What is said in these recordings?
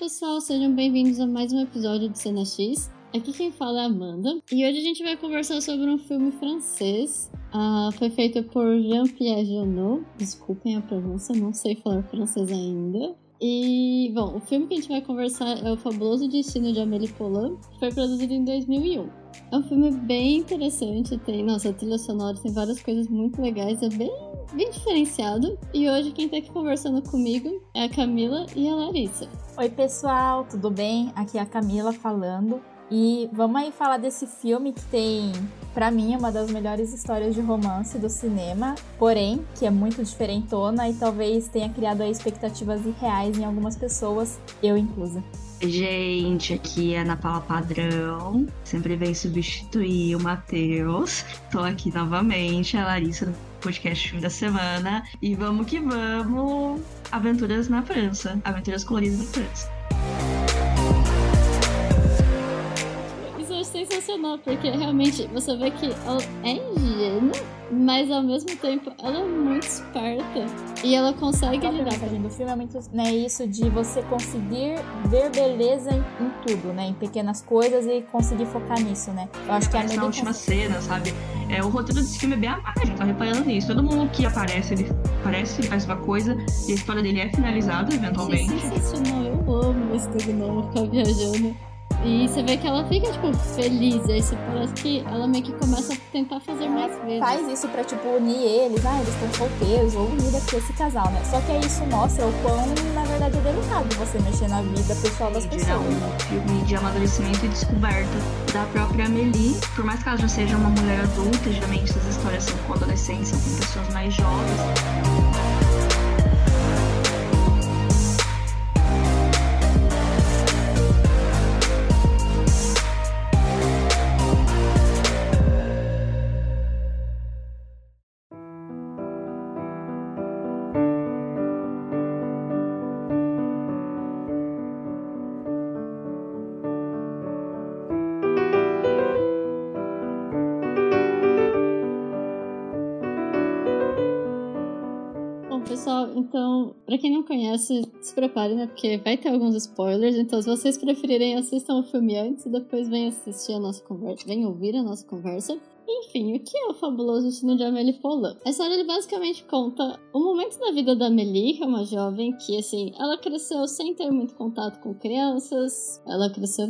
pessoal, sejam bem-vindos a mais um episódio do Cena X. Aqui quem fala é a Amanda e hoje a gente vai conversar sobre um filme francês. Uh, foi feito por Jean-Pierre Jeunet. Desculpem a pronúncia, não sei falar francês ainda. E, bom, o filme que a gente vai conversar é O Fabuloso Destino de Amélie Poulain, que foi produzido em 2001. É um filme bem interessante, tem, nossa, trilha sonora tem várias coisas muito legais, é bem bem diferenciado. E hoje quem tá aqui conversando comigo é a Camila e a Larissa. Oi, pessoal, tudo bem? Aqui é a Camila falando. E vamos aí falar desse filme que tem, para mim, uma das melhores histórias de romance do cinema, porém, que é muito diferentona e talvez tenha criado expectativas irreais em algumas pessoas, eu inclusa. Gente, aqui é Ana Paula Padrão, sempre vem substituir o Matheus. Tô aqui novamente, a Larissa do podcast Filme da Semana. E vamos que vamos! Aventuras na França. Aventuras coloridas na França. Sensacional, porque realmente você vê que ela é ingênua, mas ao mesmo tempo ela é muito esperta. E ela consegue a lidar. mensagem do filme é muito né, isso de você conseguir ver beleza em, em, tudo, né? Em pequenas coisas e conseguir focar nisso, né? Eu acho que é a na última cena, sabe? É, o roteiro desse filme é bem a gente tá reparando nisso. Todo mundo que aparece, ele parece, faz uma coisa e a história dele é finalizada eventualmente. Isso é sensacional, eu amo esse Tugnomo ficar viajando. E você vê que ela fica, tipo, feliz. Aí você parece que ela meio que começa a tentar fazer mais vezes. Faz isso pra, tipo, unir eles. Ah, eles estão solteiros, vou unir aqui esse casal, né? Só que aí isso mostra o quão, na verdade, é delicado você mexer na vida pessoal das pessoas. É um filme de amadurecimento e descoberta da própria Amelie. Por mais que ela já seja uma mulher adulta, geralmente essas histórias são com adolescência, com pessoas mais jovens. Para quem não conhece, se prepare, né? Porque vai ter alguns spoilers. Então, se vocês preferirem, assistam o filme antes e depois venham assistir a nossa conversa, venham ouvir a nossa conversa. Enfim, o que é o fabuloso destino de Amélie Poulain? A história ele basicamente conta o momento da vida da Amélie, que é uma jovem que, assim, ela cresceu sem ter muito contato com crianças, ela cresceu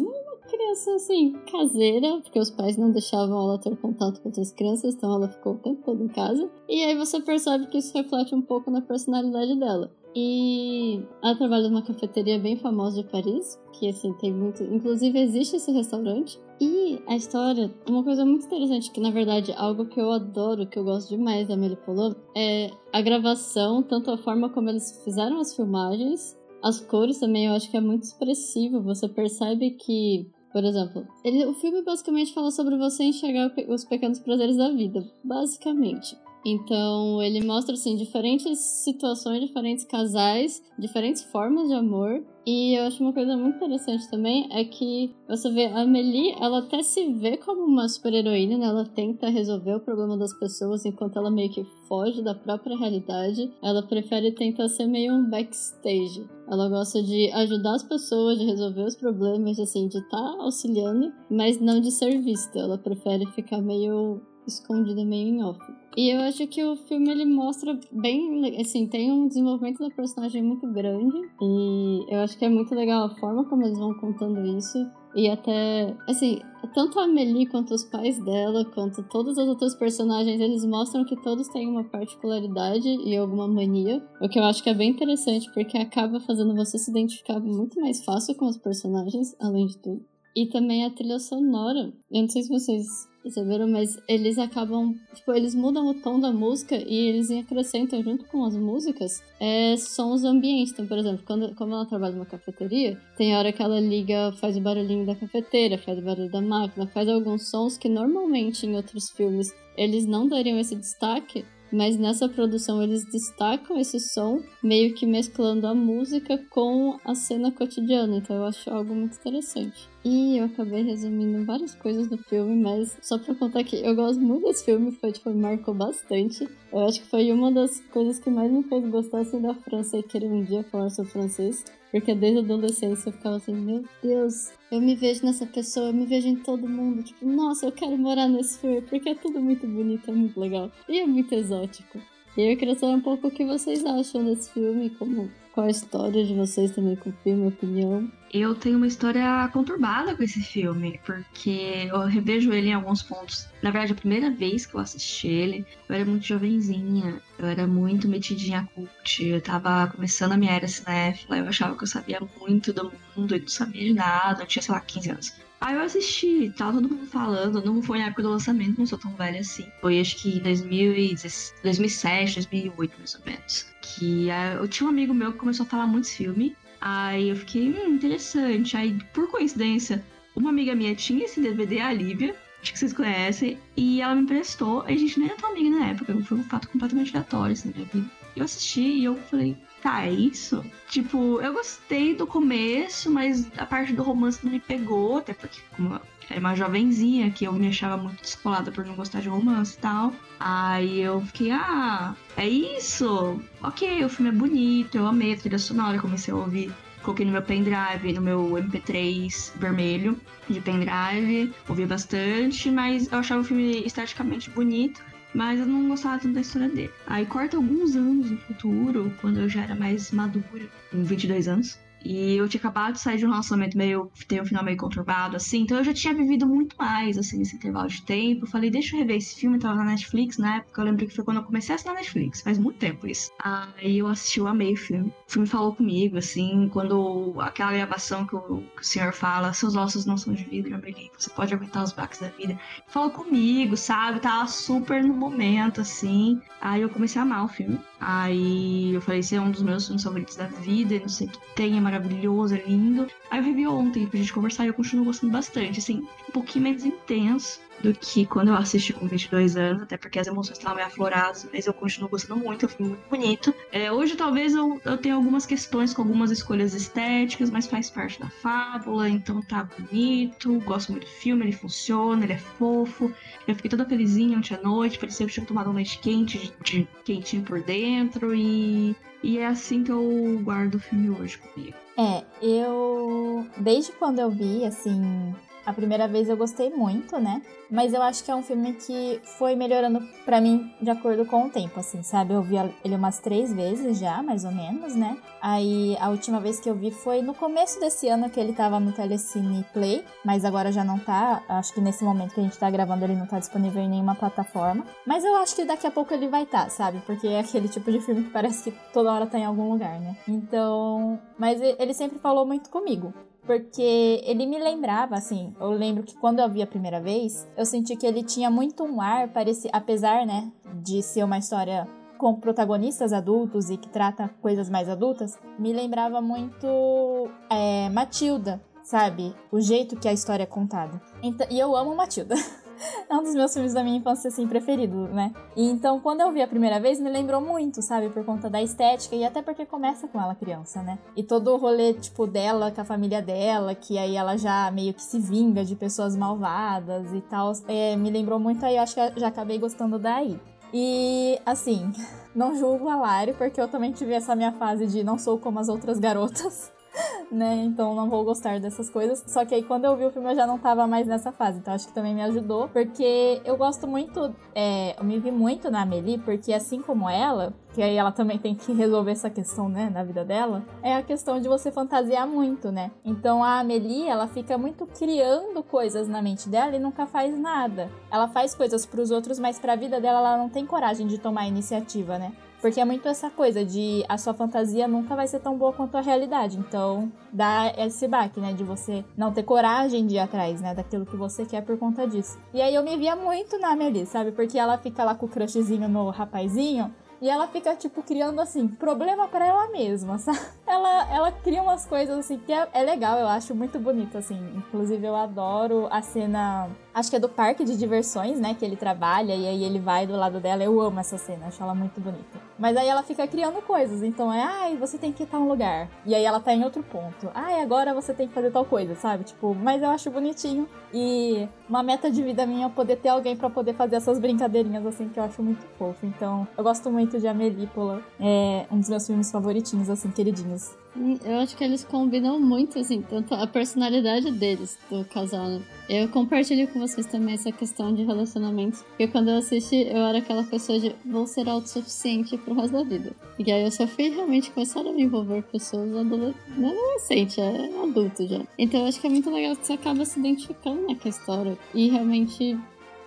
criança assim, caseira, porque os pais não deixavam ela ter contato com outras crianças, então ela ficou o tempo todo em casa. E aí você percebe que isso reflete um pouco na personalidade dela. E ela trabalha numa cafeteria bem famosa de Paris, que assim tem muito. Inclusive existe esse restaurante. E a história, uma coisa muito interessante, que na verdade algo que eu adoro, que eu gosto demais da Amélie Poulain, é a gravação, tanto a forma como eles fizeram as filmagens, as cores também eu acho que é muito expressivo. Você percebe que por exemplo, ele, o filme basicamente fala sobre você enxergar os pequenos prazeres da vida, basicamente. Então, ele mostra assim diferentes situações, diferentes casais, diferentes formas de amor. E eu acho uma coisa muito interessante também é que você vê a Amelie, ela até se vê como uma super-heroína, né? Ela tenta resolver o problema das pessoas enquanto ela meio que foge da própria realidade. Ela prefere tentar ser meio um backstage. Ela gosta de ajudar as pessoas, de resolver os problemas, assim, de estar tá auxiliando, mas não de ser vista. Ela prefere ficar meio escondida meio em off. E eu acho que o filme ele mostra bem, assim, tem um desenvolvimento da personagem muito grande e eu acho que é muito legal a forma como eles vão contando isso e até, assim, tanto a Amelie quanto os pais dela, quanto todos os outros personagens, eles mostram que todos têm uma particularidade e alguma mania, o que eu acho que é bem interessante porque acaba fazendo você se identificar muito mais fácil com os personagens, além de tudo. E também a trilha sonora. Eu não sei se vocês perceberam, mas eles acabam. Tipo, eles mudam o tom da música e eles acrescentam junto com as músicas é, sons ambientes. Então, por exemplo, quando, como ela trabalha numa cafeteria, tem hora que ela liga, faz o barulhinho da cafeteira, faz o barulho da máquina, faz alguns sons que normalmente em outros filmes eles não dariam esse destaque, mas nessa produção eles destacam esse som, meio que mesclando a música com a cena cotidiana, então eu acho algo muito interessante. E eu acabei resumindo várias coisas do filme, mas só pra contar que eu gosto muito desse filme, foi tipo, me marcou bastante. Eu acho que foi uma das coisas que mais me fez gostar assim da França e querer um dia falar sobre francês. Porque desde a adolescência eu ficava assim, meu Deus, eu me vejo nessa pessoa, eu me vejo em todo mundo. Tipo, nossa, eu quero morar nesse filme, porque é tudo muito bonito, é muito legal. E é muito exótico. E eu queria saber um pouco o que vocês acham desse filme, como qual a história de vocês também com o filme, opinião. Eu tenho uma história conturbada com esse filme, porque eu revejo ele em alguns pontos. Na verdade, a primeira vez que eu assisti ele, eu era muito jovenzinha, eu era muito metidinha cult, eu tava começando a minha era cinéfila, eu achava que eu sabia muito do mundo e não sabia de nada, eu tinha, sei lá, 15 anos. Aí eu assisti, tava todo mundo falando, não foi na época do lançamento, não sou tão velha assim. Foi acho que em 2007, 2008, mais ou menos. Que uh, eu tinha um amigo meu que começou a falar muito desse filme. Aí eu fiquei, hum, interessante. Aí, por coincidência, uma amiga minha tinha esse DVD, a Lívia, acho que vocês conhecem, e ela me emprestou. A gente nem era tão amiga na época, foi um fato completamente aleatório, assim, na minha vida. Eu assisti e eu falei, tá, é isso? Tipo, eu gostei do começo, mas a parte do romance não me pegou, até porque como era uma jovenzinha que eu me achava muito descolada por não gostar de romance e tal. Aí eu fiquei, ah, é isso? Ok, o filme é bonito, eu amei a trilha sonora, comecei a ouvir coloquei no meu pendrive, no meu MP3 vermelho de pendrive, ouvi bastante, mas eu achava o filme esteticamente bonito mas eu não gostava tanto da história dele. Aí corta alguns anos no futuro, quando eu já era mais madura, com 22 anos. E eu tinha acabado de sair de um relacionamento meio. ter um final meio conturbado, assim. Então eu já tinha vivido muito mais, assim, nesse intervalo de tempo. Eu falei, deixa eu rever esse filme, tava na Netflix na época. Eu lembro que foi quando eu comecei a assinar Netflix, faz muito tempo isso. Aí eu assisti, eu amei o filme. O filme falou comigo, assim, quando aquela gravação que o, que o senhor fala, seus ossos não são de vidro, brinquei, você pode aguentar os baques da vida. Falou comigo, sabe? Tava super no momento, assim. Aí eu comecei a amar o filme. Aí eu falei, esse é um dos meus filmes favoritos da vida, e não sei o que tem, é maravilhoso, é lindo. Aí eu revi ontem pra gente conversar e eu continuo gostando bastante, assim, um pouquinho menos intenso do que quando eu assisti com 22 anos, até porque as emoções estavam meio afloradas, mas eu continuo gostando muito, é um filme muito bonito. É, hoje talvez eu, eu tenha algumas questões com algumas escolhas estéticas, mas faz parte da fábula, então tá bonito, gosto muito do filme, ele funciona, ele é fofo. Eu fiquei toda felizinha ontem à noite, parecia que eu tinha tomado um leite quente, de, de quentinho por dentro, e, e é assim que eu guardo o filme hoje comigo. É, eu. Desde quando eu vi, assim, a primeira vez eu gostei muito, né? Mas eu acho que é um filme que foi melhorando para mim de acordo com o tempo, assim, sabe? Eu vi ele umas três vezes já, mais ou menos, né? Aí a última vez que eu vi foi no começo desse ano que ele tava no Telecine Play, mas agora já não tá. Acho que nesse momento que a gente tá gravando ele não tá disponível em nenhuma plataforma. Mas eu acho que daqui a pouco ele vai estar, tá, sabe? Porque é aquele tipo de filme que parece que toda hora tá em algum lugar, né? Então. Mas ele sempre falou muito comigo porque ele me lembrava, assim, eu lembro que quando eu vi a primeira vez, eu senti que ele tinha muito um ar, parecia, apesar, né, de ser uma história com protagonistas adultos e que trata coisas mais adultas, me lembrava muito é, Matilda, sabe? O jeito que a história é contada. Então, e eu amo Matilda. é um dos meus filmes da minha infância, assim, preferido, né? E então, quando eu vi a primeira vez, me lembrou muito, sabe? Por conta da estética e até porque começa com ela criança, né? E todo o rolê, tipo, dela com a família dela, que aí ela já meio que se vinga de pessoas malvadas e tal, é, me lembrou muito aí, eu acho que já acabei gostando daí. E, assim, não julgo a Lari, porque eu também tive essa minha fase de não sou como as outras garotas. né? Então não vou gostar dessas coisas. Só que aí quando eu vi o filme eu já não tava mais nessa fase. Então acho que também me ajudou. Porque eu gosto muito. É, eu me vi muito na Amelie, porque assim como ela, que aí ela também tem que resolver essa questão, né, na vida dela, é a questão de você fantasiar muito, né? Então a Amelie, ela fica muito criando coisas na mente dela e nunca faz nada. Ela faz coisas para os outros, mas para a vida dela ela não tem coragem de tomar iniciativa, né? Porque é muito essa coisa de a sua fantasia nunca vai ser tão boa quanto a realidade. Então, dá esse baque, né? De você não ter coragem de ir atrás, né? Daquilo que você quer por conta disso. E aí eu me via muito na Amelie, sabe? Porque ela fica lá com o crushzinho no rapazinho. E ela fica, tipo, criando, assim, problema para ela mesma, sabe? Ela, ela cria umas coisas, assim, que é, é legal, eu acho muito bonito, assim. Inclusive, eu adoro a cena Acho que é do parque de diversões, né? Que ele trabalha e aí ele vai do lado dela. Eu amo essa cena, acho ela muito bonita. Mas aí ela fica criando coisas. Então é, ai, você tem que ir um lugar. E aí ela tá em outro ponto. Ai, agora você tem que fazer tal coisa, sabe? Tipo, mas eu acho bonitinho. E uma meta de vida minha é poder ter alguém para poder fazer essas brincadeirinhas assim que eu acho muito fofo. Então, eu gosto muito de Amelípola. É um dos meus filmes favoritinhos, assim, queridinhos gêmeos. Eu acho que eles combinam muito, assim, tanto a personalidade deles, do casal, né? Eu compartilho com vocês também essa questão de relacionamentos, porque quando eu assisti, eu era aquela pessoa de vou ser autossuficiente pro resto da vida. E aí eu só fui realmente começar a me envolver com pessoas adolescentes, não é adolescente, é adulto já. Então eu acho que é muito legal que você acaba se identificando né, com a história. E realmente,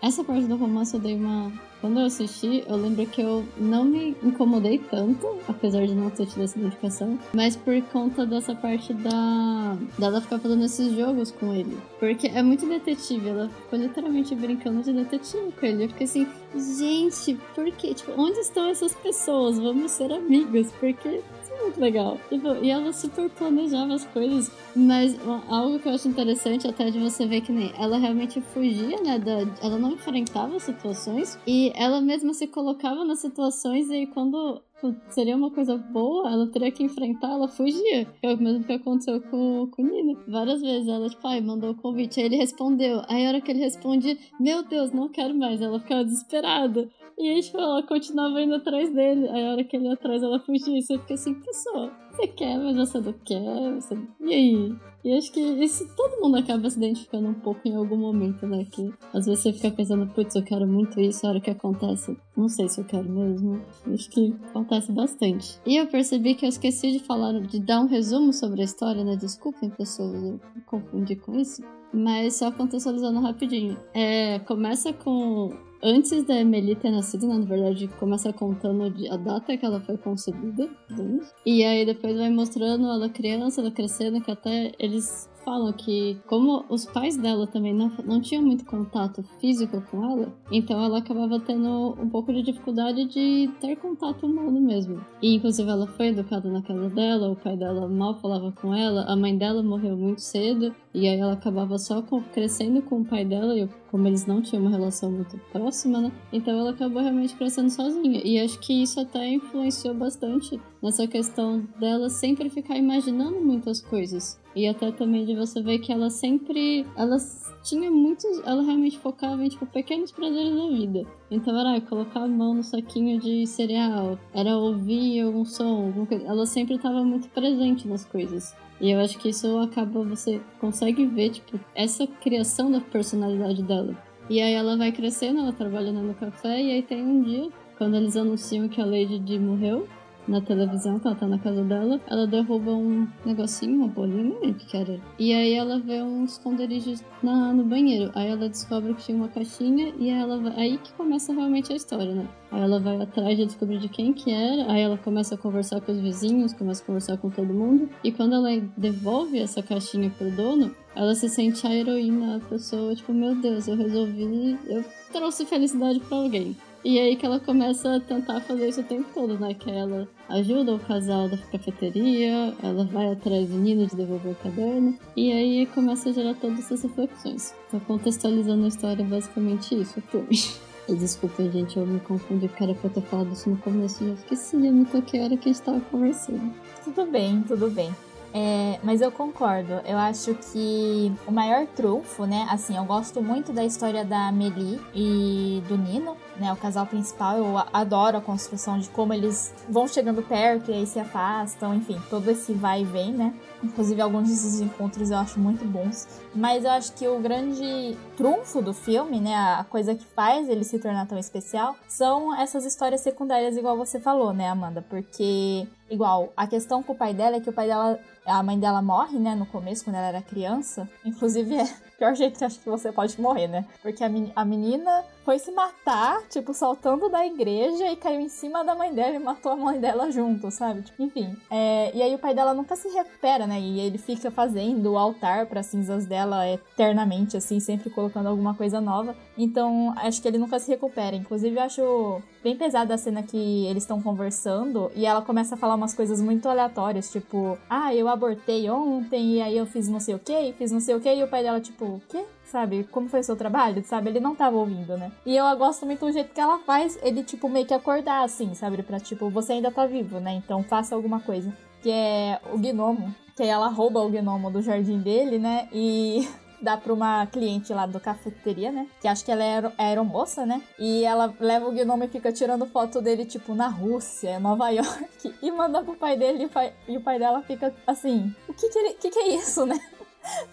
essa parte do romance eu dei uma quando eu assisti, eu lembro que eu não me incomodei tanto, apesar de não ter tido essa identificação, mas por conta dessa parte da dela ficar fazendo esses jogos com ele. Porque é muito detetive, ela ficou literalmente brincando de detetive com ele. Eu fiquei assim, gente, por quê? Tipo, onde estão essas pessoas? Vamos ser amigas, porque muito legal. Tipo, e ela super planejava as coisas. Mas algo que eu acho interessante até de você ver que nem ela realmente fugia, né? Da, ela não enfrentava situações e ela mesma se colocava nas situações e quando seria uma coisa boa, ela teria que enfrentar, ela fugia. É o mesmo que aconteceu com, com o Nino. Várias vezes ela, tipo, ai, mandou o convite, aí ele respondeu. Aí a hora que ele responde, meu Deus, não quero mais, ela ficava desesperada. E aí, tipo, ela continuava indo atrás dele. Aí a hora que ele ia atrás, ela fugia. E você fica assim, pessoa, você quer, mas você não quer. Você... E aí? E acho que isso todo mundo acaba se identificando um pouco em algum momento, né? Que às vezes você fica pensando, putz, eu quero muito isso, a hora que acontece, não sei se eu quero mesmo. Acho que acontece bastante. E eu percebi que eu esqueci de falar, de dar um resumo sobre a história, né? Desculpem, pessoas, eu confundi com isso. Mas só contextualizando rapidinho. É, começa com antes da Emily ter nascido, né? Na verdade, começa contando a data que ela foi concebida. E aí depois vai mostrando ela criança, ela crescendo, que até eles falam que, como os pais dela também não, não tinham muito contato físico com ela, então ela acabava tendo um pouco de dificuldade de ter contato humano mesmo. E, inclusive, ela foi educada na casa dela, o pai dela mal falava com ela, a mãe dela morreu muito cedo, e aí ela acabava só com, crescendo com o pai dela, e como eles não tinham uma relação muito próxima, né? Então ela acabou realmente crescendo sozinha. E acho que isso até influenciou bastante nessa questão dela sempre ficar imaginando muitas coisas. E até também de você ver que ela sempre. Ela tinha muitos. Ela realmente focava em tipo, pequenos prazeres da vida. Então era colocar a mão no saquinho de cereal, era ouvir algum som, alguma coisa. Ela sempre estava muito presente nas coisas. E eu acho que isso acaba, você consegue ver, tipo, essa criação da personalidade dela. E aí ela vai crescendo, ela trabalhando no café, e aí tem um dia, quando eles anunciam que a Lady Di morreu, na televisão, que ela tá na casa dela, ela derruba um negocinho, uma bolinha, não lembro o que era. E aí ela vê uns esconderijos na, no banheiro. Aí ela descobre que tinha uma caixinha e ela vai, aí que começa realmente a história, né? Aí ela vai atrás de descobrir de quem que era, aí ela começa a conversar com os vizinhos, começa a conversar com todo mundo. E quando ela devolve essa caixinha pro dono, ela se sente a heroína, a pessoa, tipo, meu Deus, eu resolvi, eu trouxe felicidade para alguém. E aí que ela começa a tentar fazer isso o tempo todo, né? Que ela ajuda o casal da cafeteria, ela vai atrás do Nino de devolver o caderno, e aí começa a gerar todas essas reflexões. Tô contextualizando a história, basicamente isso, o filme. Desculpa, gente, eu me confundi, porque era pra ter falado isso no começo e eu esqueci, eu me toquei a hora que a gente tava conversando. Tudo bem, tudo bem. É, mas eu concordo. Eu acho que o maior trunfo, né? Assim, eu gosto muito da história da Amelie e do Nino, né? O casal principal. Eu adoro a construção de como eles vão chegando perto e aí se afastam. Enfim, todo esse vai e vem, né? Inclusive, alguns desses encontros eu acho muito bons. Mas eu acho que o grande trunfo do filme, né? A coisa que faz ele se tornar tão especial são essas histórias secundárias, igual você falou, né, Amanda? Porque Igual, a questão com o pai dela é que o pai dela, a mãe dela morre, né, no começo, quando ela era criança. Inclusive, é o pior jeito que acho que você pode morrer, né? Porque a, a menina foi se matar, tipo, saltando da igreja e caiu em cima da mãe dela e matou a mãe dela junto, sabe? Tipo, enfim. É, e aí o pai dela nunca se recupera, né? E ele fica fazendo o altar para cinzas dela eternamente, assim, sempre colocando alguma coisa nova. Então, acho que ele nunca se recupera. Inclusive, eu acho bem pesada a cena que eles estão conversando e ela começa a falar umas coisas muito aleatórias, tipo, ah, eu abortei ontem e aí eu fiz não sei o que, fiz não sei o que, e o pai dela, tipo, o quê? Sabe? Como foi seu trabalho, sabe? Ele não tava ouvindo, né? E eu gosto muito do jeito que ela faz ele, tipo, meio que acordar, assim, sabe? Pra, tipo, você ainda tá vivo, né? Então faça alguma coisa. Que é o gnomo. Que aí ela rouba o gnomo do jardim dele, né? E dá pra uma cliente lá do cafeteria, né? Que acho que ela é aeromoça, né? E ela leva o gnomo e fica tirando foto dele, tipo, na Rússia, Nova York, e manda pro pai dele e o pai, e o pai dela fica assim: o que que, ele, que que é isso, né?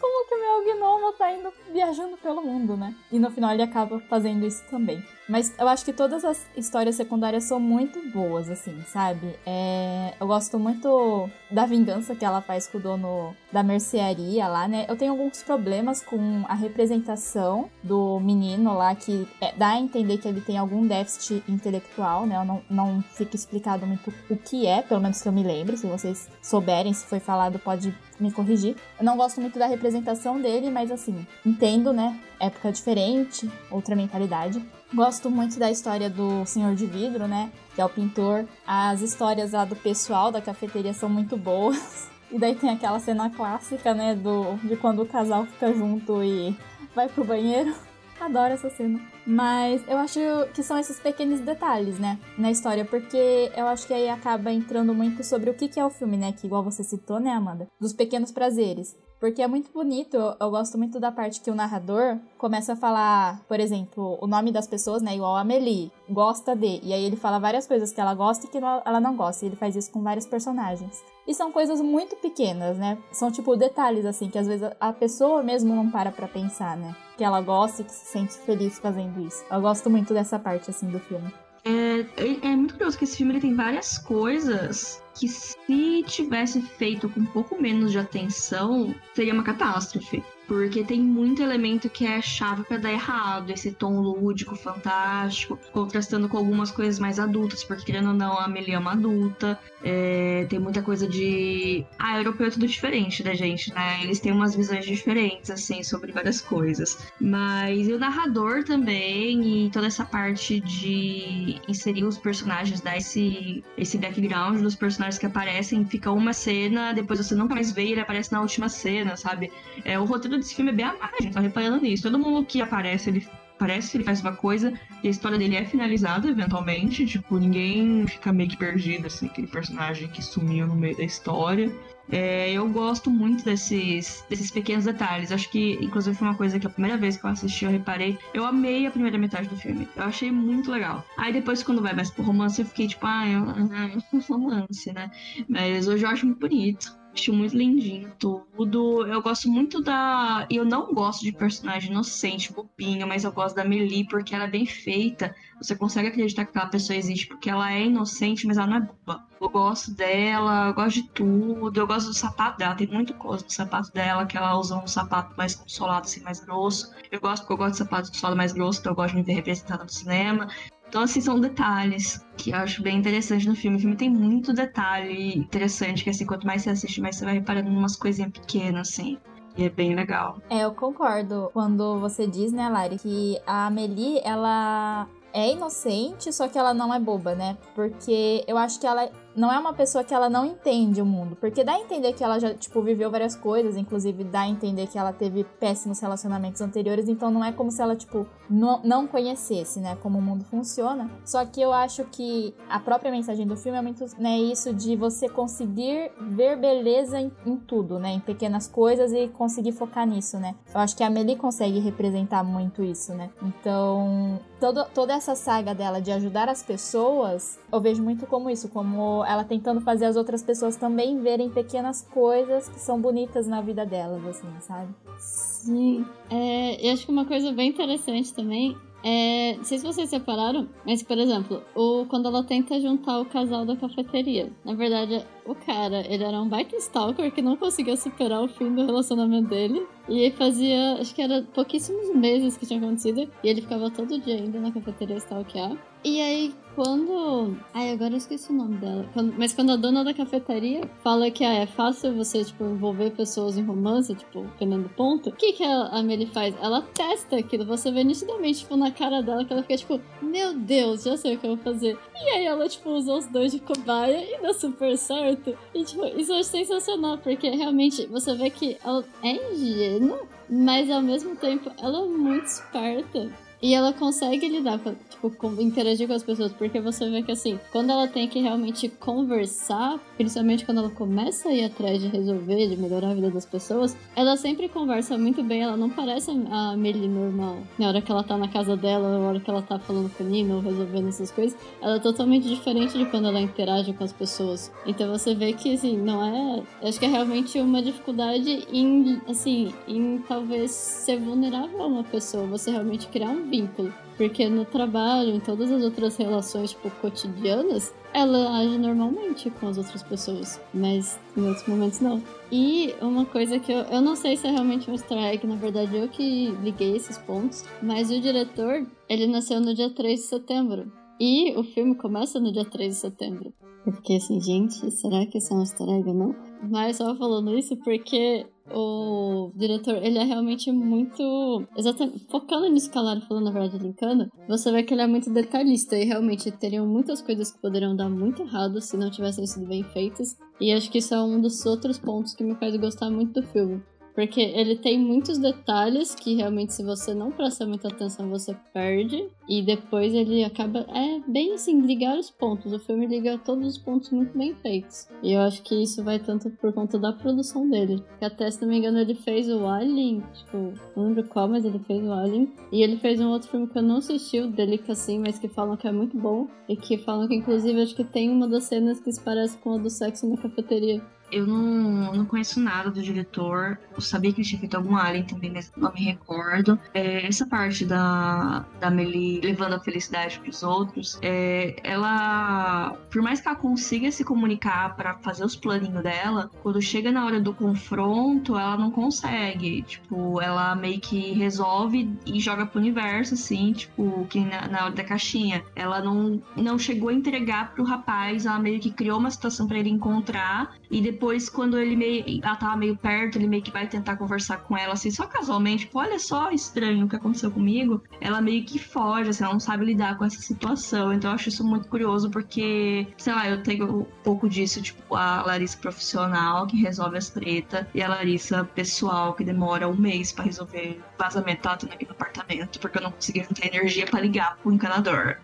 Como que o meu gnomo tá indo viajando pelo mundo, né? E no final ele acaba fazendo isso também. Mas eu acho que todas as histórias secundárias são muito boas, assim, sabe? É... Eu gosto muito da vingança que ela faz com o dono da mercearia lá, né? Eu tenho alguns problemas com a representação do menino lá, que é, dá a entender que ele tem algum déficit intelectual, né? Não, não fica explicado muito o que é, pelo menos que eu me lembre. Se vocês souberem, se foi falado, pode me corrigir. Eu não gosto muito da representação dele, mas assim, entendo, né? Época diferente, outra mentalidade. Gosto muito da história do Senhor de Vidro, né? Que é o pintor. As histórias lá do pessoal da cafeteria são muito boas. E daí tem aquela cena clássica, né? Do, de quando o casal fica junto e vai pro banheiro. Adoro essa cena. Mas eu acho que são esses pequenos detalhes, né? Na história, porque eu acho que aí acaba entrando muito sobre o que é o filme, né? Que igual você citou, né, Amanda? Dos pequenos prazeres. Porque é muito bonito, eu gosto muito da parte que o narrador começa a falar, por exemplo, o nome das pessoas, né? Igual a Amelie, gosta de. E aí ele fala várias coisas que ela gosta e que ela não gosta. E ele faz isso com vários personagens. E são coisas muito pequenas, né? São tipo detalhes, assim, que às vezes a pessoa mesmo não para pra pensar, né? Que ela gosta e que se sente feliz fazendo isso. Eu gosto muito dessa parte, assim, do filme. É, é, é muito curioso que esse filme ele tem várias coisas que se tivesse feito com um pouco menos de atenção, seria uma catástrofe. Porque tem muito elemento que é chave para dar errado, esse tom lúdico, fantástico, contrastando com algumas coisas mais adultas, porque querendo ou não, a Amelie é uma adulta, é, tem muita coisa de. Ah, europeu é tudo diferente da gente, né? Eles têm umas visões diferentes, assim, sobre várias coisas. Mas e o narrador também, e toda essa parte de inserir os personagens, dar esse, esse background dos personagens que aparecem, fica uma cena, depois você nunca mais vê ele aparece na última cena, sabe? É, o roteiro desse filme é bem a margem, tá reparando nisso. Todo mundo que aparece, ele parece ele faz uma coisa e a história dele é finalizada eventualmente. Tipo, ninguém fica meio que perdido, assim, aquele personagem que sumiu no meio da história. É, eu gosto muito desses, desses pequenos detalhes. Acho que, inclusive, foi uma coisa que a primeira vez que eu assisti, eu reparei. Eu amei a primeira metade do filme. Eu achei muito legal. Aí depois, quando vai mais pro romance, eu fiquei tipo, ah, é um romance, né? Mas hoje eu acho muito bonito. Acho muito lindinho tudo. Eu gosto muito da. Eu não gosto de personagem inocente, bobinho, mas eu gosto da Melie porque ela é bem feita. Você consegue acreditar que aquela pessoa existe porque ela é inocente, mas ela não é boba. Eu gosto dela, eu gosto de tudo. Eu gosto do sapato dela, tem muito coisa no sapato dela, que ela usa um sapato mais consolado, assim, mais grosso. Eu gosto porque eu gosto de sapato consolado mais grosso, então eu gosto de me ver representada no cinema. Então, assim, são detalhes que eu acho bem interessante no filme. O filme tem muito detalhe interessante, que assim, quanto mais você assiste, mais você vai reparando em umas coisinhas pequenas, assim. E é bem legal. É, eu concordo quando você diz, né, Lari, que a Amelie, ela é inocente, só que ela não é boba, né? Porque eu acho que ela não é uma pessoa que ela não entende o mundo. Porque dá a entender que ela já, tipo, viveu várias coisas, inclusive dá a entender que ela teve péssimos relacionamentos anteriores, então não é como se ela, tipo, não, não conhecesse, né, como o mundo funciona. Só que eu acho que a própria mensagem do filme é muito, né, isso de você conseguir ver beleza em, em tudo, né, em pequenas coisas e conseguir focar nisso, né. Eu acho que a Amelie consegue representar muito isso, né. Então, todo, toda essa saga dela de ajudar as pessoas, eu vejo muito como isso, como ela tentando fazer as outras pessoas também verem pequenas coisas que são bonitas na vida delas, assim, sabe? Sim. É, eu acho que uma coisa bem interessante também é, não sei se vocês separaram, mas, por exemplo, o, quando ela tenta juntar o casal da cafeteria. Na verdade, o cara, ele era um baita stalker que não conseguia superar o fim do relacionamento dele. E fazia, acho que era pouquíssimos meses que tinha acontecido. E ele ficava todo dia indo na cafeteria stalkear. E aí, quando. Ai, agora eu esqueci o nome dela. Quando... Mas quando a dona da cafeteria fala que ah, é fácil você, tipo, envolver pessoas em romance, tipo, dependendo do ponto, o que, que a Amelie faz? Ela testa aquilo. Você vê nitidamente, tipo, na cara dela que ela fica, tipo, meu Deus, já sei o que eu vou fazer. E aí ela, tipo, usa os dois de cobaia e dá super certo. E, tipo, isso acho sensacional, porque realmente você vê que ela é ingênua, mas ao mesmo tempo ela é muito esperta. E ela consegue lidar, com, tipo, com, interagir com as pessoas, porque você vê que, assim, quando ela tem que realmente conversar, principalmente quando ela começa a ir atrás de resolver, de melhorar a vida das pessoas, ela sempre conversa muito bem, ela não parece a Amelie normal. Na hora que ela tá na casa dela, na hora que ela tá falando com o Nino, resolvendo essas coisas, ela é totalmente diferente de quando ela interage com as pessoas. Então você vê que, assim, não é. Acho que é realmente uma dificuldade em, assim, em talvez ser vulnerável a uma pessoa, você realmente criar um vínculo. Porque no trabalho, em todas as outras relações, tipo, cotidianas, ela age normalmente com as outras pessoas, mas em outros momentos não. E uma coisa que eu, eu não sei se é realmente um egg, na verdade eu que liguei esses pontos, mas o diretor, ele nasceu no dia 3 de setembro. E o filme começa no dia 3 de setembro. Eu fiquei assim, gente, será que isso é um easter egg ou não? Mas só falando isso porque o diretor, ele é realmente muito. Exatamente. Focando nisso que a Lara falou, na verdade, linkando, você vê que ele é muito detalhista e realmente teriam muitas coisas que poderiam dar muito errado se não tivessem sido bem feitas. E acho que isso é um dos outros pontos que me faz gostar muito do filme. Porque ele tem muitos detalhes que realmente, se você não prestar muita atenção, você perde. E depois ele acaba. É bem assim, ligar os pontos. O filme liga todos os pontos muito bem feitos. E eu acho que isso vai tanto por conta da produção dele. Que até, se não me engano, ele fez o Alien. Tipo, não lembro qual, mas ele fez o Alien. E ele fez um outro filme que eu não assisti, o Delicacy, mas que falam que é muito bom. E que falam que, inclusive, acho que tem uma das cenas que se parece com a do sexo na cafeteria. Eu não, não conheço nada do diretor. Eu sabia que ele tinha feito algum Alien também, mas não me recordo. É, essa parte da, da Melie levando a felicidade para os outros, é, ela, por mais que ela consiga se comunicar para fazer os planinhos dela, quando chega na hora do confronto, ela não consegue. Tipo, ela meio que resolve e joga pro universo, assim, tipo, que na, na hora da caixinha. Ela não, não chegou a entregar pro rapaz, ela meio que criou uma situação para ele encontrar e depois depois, quando ele meio. Ela tava meio perto, ele meio que vai tentar conversar com ela, assim, só casualmente, tipo, olha só estranho o que aconteceu comigo. Ela meio que foge, assim, ela não sabe lidar com essa situação. Então eu acho isso muito curioso, porque, sei lá, eu tenho um pouco disso, tipo, a Larissa profissional que resolve as tretas, e a Larissa pessoal que demora um mês para resolver vazamento ela tendo aqui no apartamento, porque eu não conseguia ter energia para ligar pro encanador.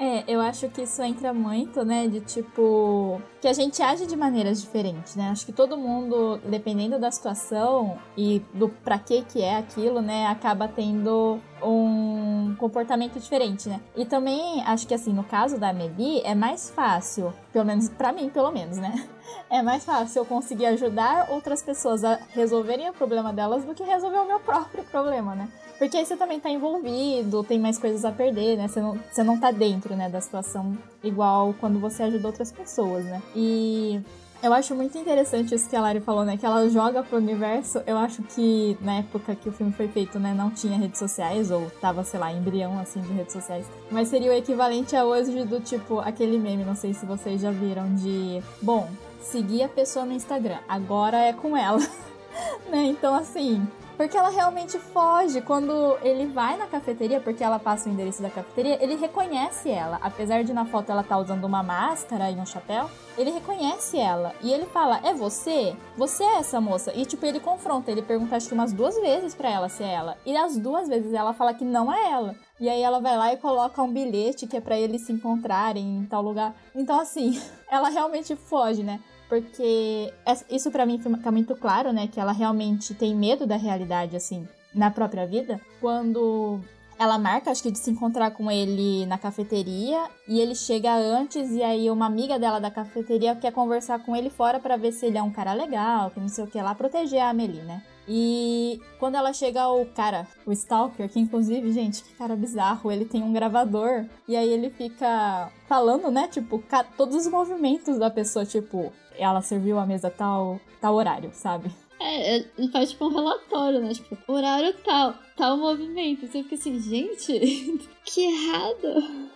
É, eu acho que isso entra muito, né, de tipo. que a gente age de maneiras diferentes, né? Acho que todo mundo, dependendo da situação e do pra que que é aquilo, né, acaba tendo um comportamento diferente, né? E também acho que assim, no caso da Amelie, é mais fácil, pelo menos para mim, pelo menos, né? É mais fácil eu conseguir ajudar outras pessoas a resolverem o problema delas do que resolver o meu próprio problema, né? Porque aí você também tá envolvido, tem mais coisas a perder, né? Você não, você não tá dentro, né, da situação igual quando você ajuda outras pessoas, né? E eu acho muito interessante isso que a Lari falou, né? Que ela joga pro universo. Eu acho que na época que o filme foi feito, né, não tinha redes sociais, ou tava, sei lá, embrião assim de redes sociais. Mas seria o equivalente a hoje do tipo aquele meme, não sei se vocês já viram, de bom, seguir a pessoa no Instagram, agora é com ela. né? Então assim, porque ela realmente foge. Quando ele vai na cafeteria, porque ela passa o endereço da cafeteria, ele reconhece ela. Apesar de na foto ela tá usando uma máscara e um chapéu, ele reconhece ela. E ele fala: É você? Você é essa moça? E tipo, ele confronta, ele pergunta acho que umas duas vezes para ela se é ela. E as duas vezes ela fala que não é ela. E aí ela vai lá e coloca um bilhete que é para eles se encontrarem em tal lugar. Então assim, ela realmente foge, né? Porque isso para mim fica muito claro, né, que ela realmente tem medo da realidade assim na própria vida, quando ela marca, acho que de se encontrar com ele na cafeteria e ele chega antes e aí uma amiga dela da cafeteria quer conversar com ele fora para ver se ele é um cara legal, que não sei o que lá, proteger a Amelie, né? E quando ela chega o cara, o Stalker, que inclusive, gente, que cara bizarro, ele tem um gravador e aí ele fica falando, né, tipo, todos os movimentos da pessoa, tipo, ela serviu a mesa tal, tal horário, sabe? É, ele faz tipo um relatório, né? Tipo, horário tal, tal movimento. Você fica assim, gente, que errado.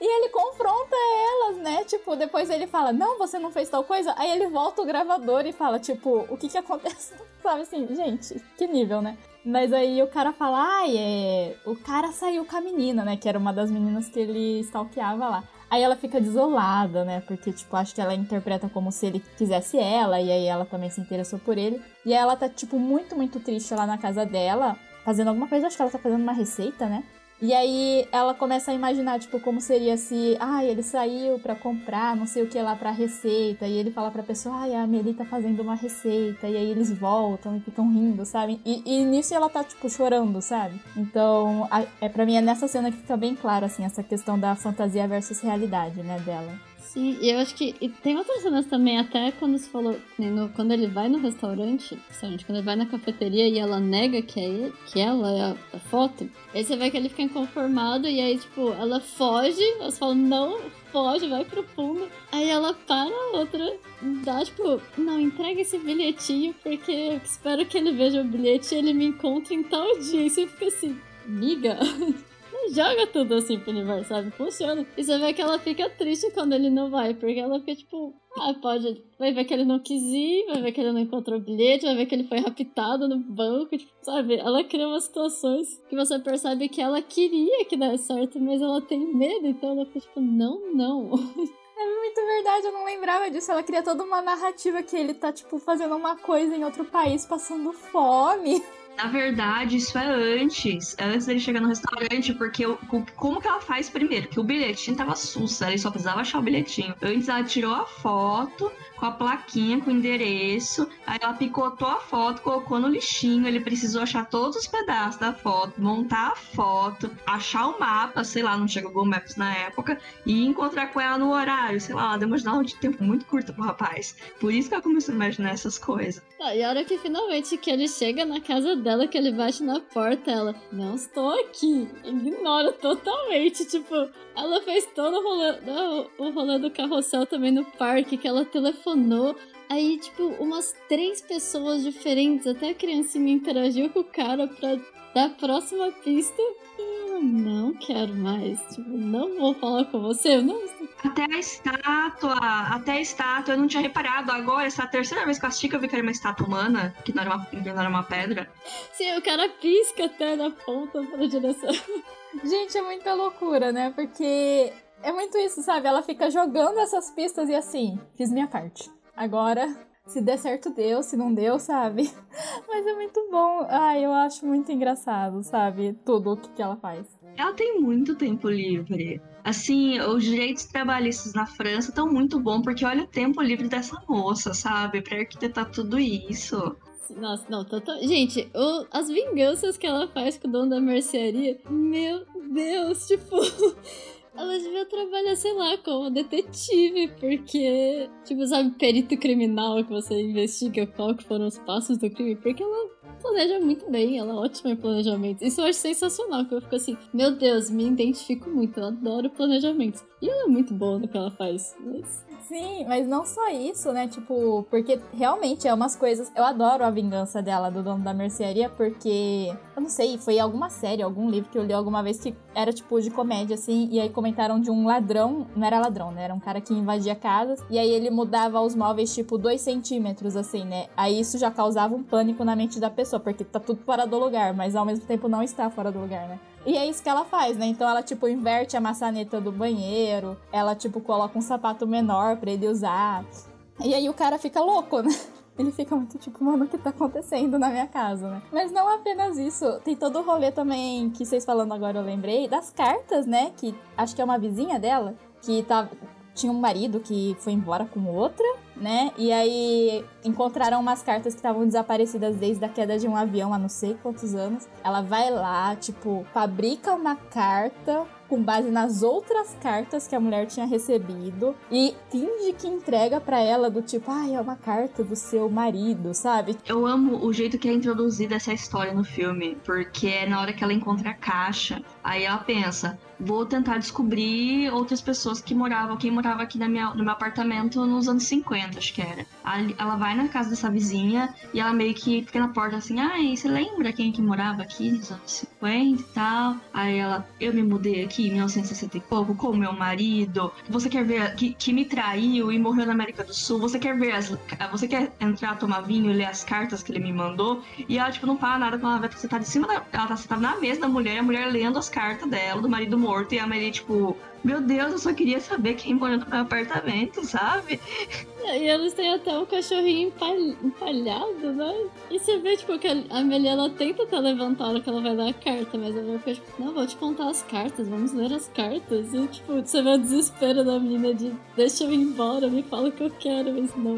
E ele confronta elas, né? Tipo, depois ele fala, não, você não fez tal coisa. Aí ele volta o gravador e fala, tipo, o que que acontece? Sabe assim, gente, que nível, né? Mas aí o cara fala, ai, é. O cara saiu com a menina, né? Que era uma das meninas que ele stalkeava lá. Aí ela fica desolada, né? Porque, tipo, acho que ela interpreta como se ele quisesse ela, e aí ela também se interessou por ele. E aí ela tá, tipo, muito, muito triste lá na casa dela, fazendo alguma coisa, acho que ela tá fazendo uma receita, né? E aí ela começa a imaginar, tipo, como seria se, ah, ele saiu para comprar não sei o que lá pra receita, e ele fala pra pessoa, ai, a Amelie tá fazendo uma receita, e aí eles voltam e ficam rindo, sabe? E, e nisso ela tá, tipo, chorando, sabe? Então, a, é para mim é nessa cena que fica bem claro, assim, essa questão da fantasia versus realidade, né, dela. Sim, e eu acho que. E tem outras cenas também, até quando se falou. No, quando ele vai no restaurante, restaurante, quando ele vai na cafeteria e ela nega que é que ela é a, a foto, aí você vê que ele fica inconformado e aí, tipo, ela foge, elas falam, não, foge, vai pro fundo. Aí ela para a outra, dá tipo, não, entrega esse bilhetinho porque espero que ele veja o bilhete e ele me encontre em tal dia. E você fica assim, miga. joga tudo assim pro universo, sabe? Funciona. E você vê que ela fica triste quando ele não vai, porque ela fica tipo, ah, pode. Vai ver que ele não quis ir, vai ver que ele não encontrou o bilhete, vai ver que ele foi raptado no banco, tipo, sabe? Ela cria umas situações que você percebe que ela queria que desse certo, mas ela tem medo, então ela fica tipo, não, não. É muito verdade, eu não lembrava disso. Ela cria toda uma narrativa que ele tá, tipo, fazendo uma coisa em outro país, passando fome. Na verdade, isso é antes. É antes dele chegar no restaurante, porque como que ela faz primeiro? Que o bilhetinho tava sussa, ele só precisava achar o bilhetinho. Antes ela tirou a foto, com a plaquinha, com o endereço. Aí ela picotou a foto, colocou no lixinho. Ele precisou achar todos os pedaços da foto, montar a foto, achar o mapa, sei lá, não tinha Google Maps na época, e encontrar com ela no horário. Sei lá, ela deu uma de tempo muito curta pro rapaz. Por isso que ela começou a imaginar essas coisas. Ah, e a hora que finalmente que ele chega na casa dela, que ele bate na porta, ela, não estou aqui. Ignora totalmente. Tipo, ela fez todo o rolê, o rolê do carrossel também no parque, que ela telefonou telefonou. Aí, tipo, umas três pessoas diferentes, até a criancinha interagiu com o cara pra dar a próxima pista. E eu não quero mais. Tipo, não vou falar com você. Não. Até a estátua, até a estátua, eu não tinha reparado. Agora, essa é a terceira vez que eu assisti que eu vi que era uma estátua humana, que não era uma, que não era uma pedra. Sim, o cara pisca até na ponta pra direção. Gente, é muita loucura, né? Porque é muito isso, sabe? Ela fica jogando essas pistas e assim, fiz minha parte. Agora, se der certo, deu, se não deu, sabe? Mas é muito bom. Ai, eu acho muito engraçado, sabe? Tudo o que, que ela faz. Ela tem muito tempo livre. Assim, os direitos trabalhistas na França estão muito bom, porque olha o tempo livre dessa moça, sabe? Pra arquitetar tudo isso. Nossa, não, total. Gente, o, as vinganças que ela faz com o dono da mercearia, meu Deus, tipo. Ela devia trabalhar, sei lá, como detetive, porque, tipo, sabe, perito criminal que você investiga qual que foram os passos do crime, porque ela planeja muito bem, ela é ótima em planejamento. Isso eu acho sensacional, que eu fico assim, meu Deus, me identifico muito, eu adoro planejamento. E ela é muito boa no que ela faz, mas Sim, mas não só isso, né? Tipo, porque realmente é umas coisas. Eu adoro a vingança dela, do dono da mercearia, porque. Eu não sei, foi alguma série, algum livro que eu li alguma vez que era tipo de comédia, assim, e aí comentaram de um ladrão. Não era ladrão, né? Era um cara que invadia casas, e aí ele mudava os móveis, tipo, dois centímetros, assim, né? Aí isso já causava um pânico na mente da pessoa, porque tá tudo fora do lugar, mas ao mesmo tempo não está fora do lugar, né? E é isso que ela faz, né? Então ela, tipo, inverte a maçaneta do banheiro, ela, tipo, coloca um sapato menor pra ele usar. E aí o cara fica louco, né? Ele fica muito tipo, mano, o que tá acontecendo na minha casa, né? Mas não apenas isso, tem todo o rolê também que vocês falando agora eu lembrei, das cartas, né? Que acho que é uma vizinha dela, que tá, tinha um marido que foi embora com outra, né? E aí encontraram umas cartas que estavam desaparecidas desde a queda de um avião há não sei quantos anos. Ela vai lá, tipo, fabrica uma carta com base nas outras cartas que a mulher tinha recebido e finge que entrega para ela do tipo, ah, é uma carta do seu marido, sabe? Eu amo o jeito que é introduzida essa história no filme, porque é na hora que ela encontra a caixa, aí ela pensa, vou tentar descobrir outras pessoas que moravam, quem morava aqui na minha, no meu apartamento nos anos 50, acho que era. Ela vai na casa dessa vizinha e ela meio que fica na porta assim, ai, você lembra quem que morava aqui nos anos 50 e tal? Aí ela, eu me mudei aqui em 1960 e pouco com meu marido, você quer ver que, que me traiu e morreu na América do Sul, você quer ver as. Você quer entrar, tomar vinho e ler as cartas que ele me mandou? E ela, tipo, não fala nada quando ela que você tá de cima da. Ela tá sentada na mesa da mulher, a mulher lendo as cartas dela, do marido morto, e a Maria, tipo, Meu Deus, eu só queria saber quem mora no meu apartamento, sabe? E eles têm até um cachorrinho empalhado, né? E você vê, tipo, que a Amelie, ela tenta até levantar a hora que ela vai dar a carta, mas ela fica, tipo, não, vou te contar as cartas, vamos ler as cartas. E, tipo, você vê o desespero da menina de, deixa eu ir embora, me fala o que eu quero, mas não.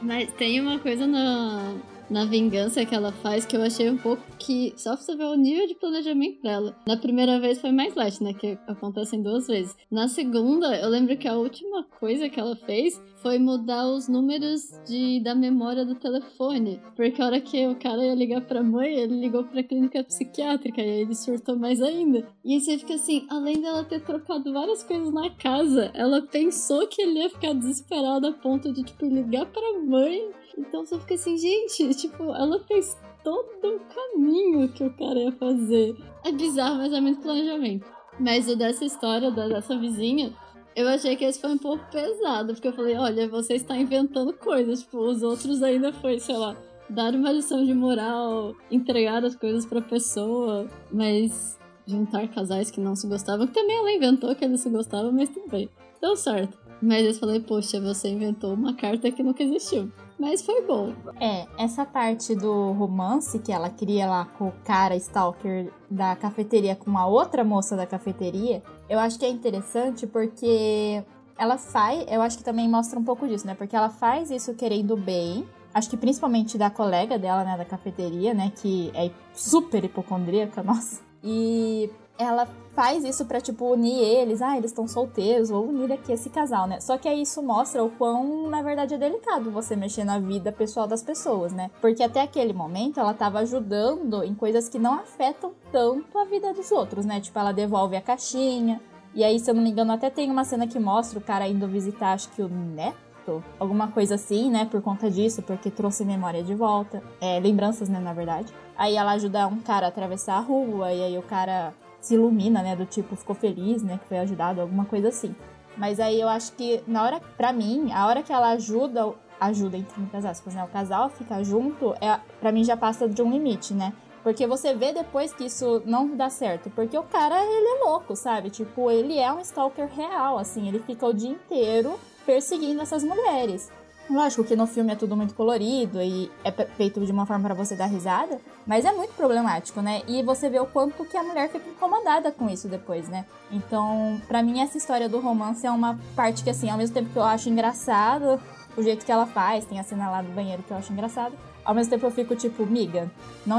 Mas tem uma coisa na, na vingança que ela faz, que eu achei um pouco que. Só pra você ver o nível de planejamento dela. Na primeira vez foi mais light, né? Que acontecem duas vezes. Na segunda, eu lembro que a última coisa que ela fez foi mudar os números de, da memória do telefone. Porque a hora que o cara ia ligar pra mãe, ele ligou pra clínica psiquiátrica e aí ele surtou mais ainda. E aí você fica assim, além dela ter trocado várias coisas na casa, ela pensou que ele ia ficar desesperado a ponto de, tipo, ligar pra mãe então você fica assim, gente, tipo, ela fez todo um caminho que o cara ia fazer. É bizarro, mas é muito planejamento. Mas o dessa história, dessa vizinha, eu achei que esse foi um pouco pesado, porque eu falei, olha, você está inventando coisas, tipo, os outros ainda foi, sei lá, dar uma lição de moral, entregar as coisas pra pessoa, mas juntar casais que não se gostavam, que também ela inventou que eles se gostavam, mas tudo bem, deu certo. Mas eu falei, poxa, você inventou uma carta que nunca existiu. Mas foi bom. É, essa parte do romance que ela cria lá com o cara stalker da cafeteria com a outra moça da cafeteria, eu acho que é interessante porque ela faz, eu acho que também mostra um pouco disso, né? Porque ela faz isso querendo bem, acho que principalmente da colega dela, né, da cafeteria, né, que é super hipocondríaca, nossa. E ela faz isso pra, tipo, unir eles. Ah, eles estão solteiros, vou unir aqui esse casal, né? Só que aí isso mostra o quão, na verdade, é delicado você mexer na vida pessoal das pessoas, né? Porque até aquele momento ela tava ajudando em coisas que não afetam tanto a vida dos outros, né? Tipo, ela devolve a caixinha. E aí, se eu não me engano, até tem uma cena que mostra o cara indo visitar, acho que o neto, alguma coisa assim, né? Por conta disso, porque trouxe memória de volta. É, lembranças, né, na verdade. Aí ela ajuda um cara a atravessar a rua, e aí o cara se ilumina, né? Do tipo, ficou feliz, né? Que foi ajudado, alguma coisa assim. Mas aí eu acho que, na hora, pra mim, a hora que ela ajuda, ajuda entre muitas aspas, né? O casal fica junto, é, pra mim já passa de um limite, né? Porque você vê depois que isso não dá certo. Porque o cara, ele é louco, sabe? Tipo, ele é um stalker real, assim. Ele fica o dia inteiro perseguindo essas mulheres. Lógico que no filme é tudo muito colorido e é feito de uma forma para você dar risada, mas é muito problemático, né? E você vê o quanto que a mulher fica incomodada com isso depois, né? Então, para mim essa história do romance é uma parte que assim, ao mesmo tempo que eu acho engraçado o jeito que ela faz, tem a cena lá do banheiro que eu acho engraçado, ao mesmo tempo eu fico tipo, miga, não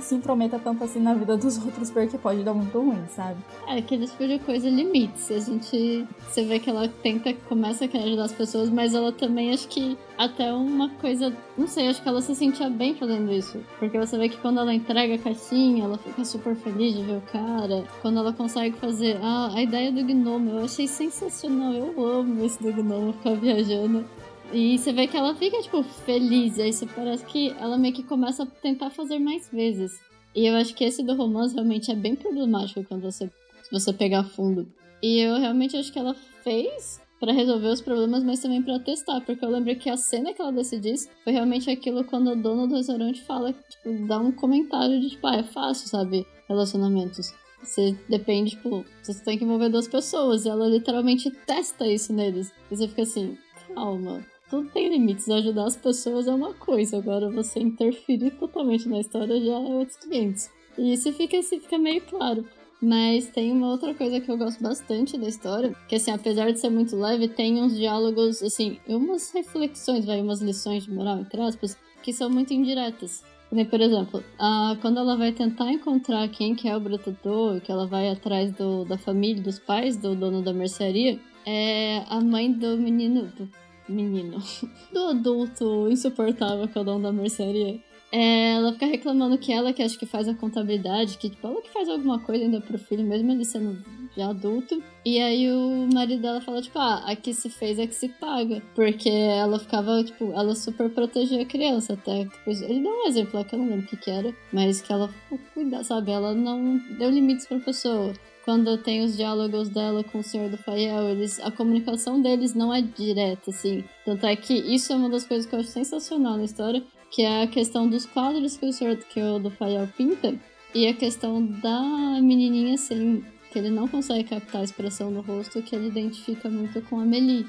se intrometa tanto assim na vida dos outros porque pode dar muito ruim, sabe? É, aquele tipo de coisa limites. A gente. Você vê que ela tenta, começa a querer ajudar as pessoas, mas ela também acho que até uma coisa. Não sei, acho que ela se sentia bem fazendo isso. Porque você vê que quando ela entrega a caixinha, ela fica super feliz de ver o cara. Quando ela consegue fazer. Ah, a ideia do gnomo, eu achei sensacional. Eu amo esse do gnomo ficar viajando. E você vê que ela fica, tipo, feliz. Aí você parece que ela meio que começa a tentar fazer mais vezes. E eu acho que esse do romance realmente é bem problemático quando você, você pegar fundo. E eu realmente acho que ela fez para resolver os problemas, mas também para testar, porque eu lembro que a cena que ela decidiu foi realmente aquilo quando a dona do restaurante fala, tipo, dá um comentário de tipo, ah, é fácil, sabe, relacionamentos. Você depende, tipo, você tem que envolver duas pessoas, e ela literalmente testa isso neles. E você fica assim, calma, tudo tem limites. Ajudar as pessoas é uma coisa, agora você interferir totalmente na história já é outros 500. E isso fica, fica meio claro. Mas tem uma outra coisa que eu gosto bastante da história, que assim, apesar de ser muito leve, tem uns diálogos, assim, umas reflexões, vai, umas lições de moral, entre aspas, que são muito indiretas. Por exemplo, a, quando ela vai tentar encontrar quem que é o brotador, que ela vai atrás do, da família, dos pais do dono da mercearia, é a mãe do menino, do menino, do adulto insuportável que é o dono da mercearia. É, ela fica reclamando que ela que acho que faz a contabilidade, que tipo, ela que faz alguma coisa ainda pro filho, mesmo ele sendo já adulto. E aí o marido dela fala, tipo, ah, a que se fez é que se paga. Porque ela ficava, tipo, ela super protegia a criança até. Depois, ele deu um exemplo lá que eu não lembro o que, que era, mas que ela cuida, sabe? Ela não deu limites pra pessoa quando tem os diálogos dela com o Senhor do Fael, eles, a comunicação deles não é direta, assim. Tanto é que isso é uma das coisas que eu acho sensacional na história, que é a questão dos quadros que o Senhor que o do Fael pinta, e a questão da menininha ser que ele não consegue captar a expressão do rosto que ele identifica muito com a Amelie.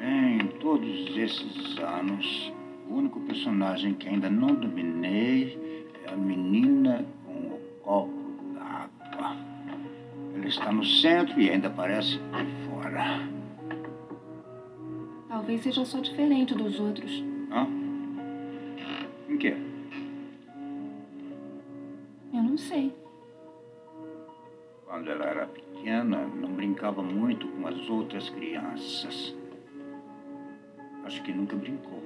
Em todos esses anos, o único personagem que ainda não dominei é a menina com o copo. Ele está no centro e ainda parece por fora. Talvez seja só diferente dos outros. Hã? Em quê? Eu não sei. Quando ela era pequena, não brincava muito com as outras crianças. Acho que nunca brincou.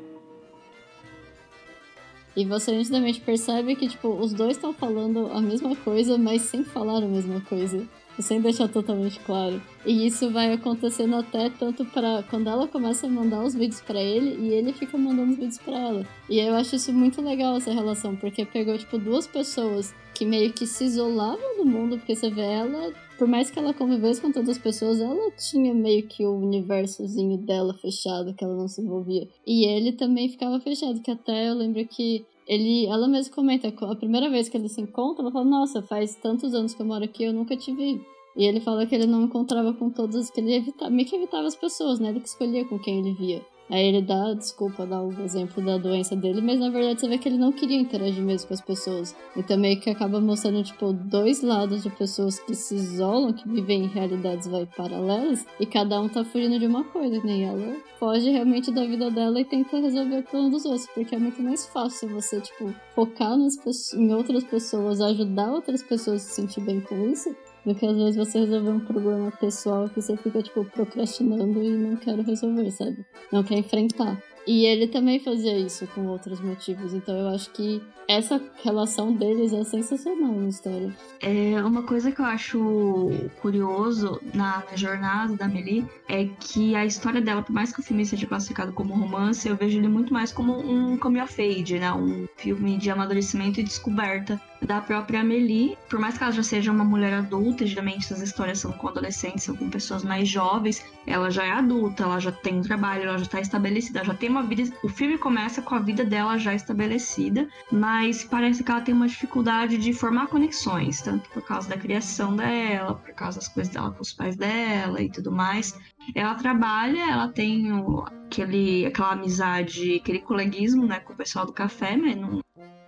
E você nitidamente percebe que, tipo, os dois estão falando a mesma coisa, mas sem falar a mesma coisa. Sem deixar totalmente claro. E isso vai acontecendo até tanto para quando ela começa a mandar os vídeos para ele e ele fica mandando os vídeos para ela. E eu acho isso muito legal essa relação, porque pegou tipo duas pessoas que meio que se isolavam do mundo, porque você vê ela, por mais que ela convivesse com todas as pessoas, ela tinha meio que o universozinho dela fechado, que ela não se envolvia. E ele também ficava fechado, que até eu lembro que ele, ela mesma comenta, a primeira vez que eles se encontram, ela fala, nossa, faz tantos anos que eu moro aqui, eu nunca tive e ele fala que ele não encontrava com todas, que ele evitava, meio que evitava as pessoas, né? Ele que escolhia com quem ele via. Aí ele dá, desculpa, dá o exemplo da doença dele, mas na verdade você vê que ele não queria interagir mesmo com as pessoas. Então meio que acaba mostrando, tipo, dois lados de pessoas que se isolam, que vivem em realidades vai paralelas, e cada um tá fugindo de uma coisa, nem né? ela foge realmente da vida dela e tenta resolver o problema dos outros, porque é muito mais fácil você, tipo, focar nas em outras pessoas, ajudar outras pessoas a se sentir bem com isso, do que às vezes você resolver um problema pessoal que você fica, tipo, procrastinando e não quer resolver, sabe? Não quer enfrentar. E ele também fazia isso com outros motivos, então eu acho que essa relação deles é sensacional na história. É uma coisa que eu acho curioso na, na jornada da Amelie é que a história dela, por mais que o filme seja classificado como romance, eu vejo ele muito mais como um coming of age, né? Um filme de amadurecimento e descoberta da própria Amelie. Por mais que ela já seja uma mulher adulta, geralmente essas histórias são com adolescentes, são com pessoas mais jovens, ela já é adulta, ela já tem um trabalho, ela já está estabelecida, já tem uma vida. O filme começa com a vida dela já estabelecida, mas parece que ela tem uma dificuldade de formar conexões, tanto por causa da criação dela, por causa das coisas dela com os pais dela e tudo mais. Ela trabalha, ela tem aquele, aquela amizade, aquele coleguismo né, com o pessoal do café, mas não,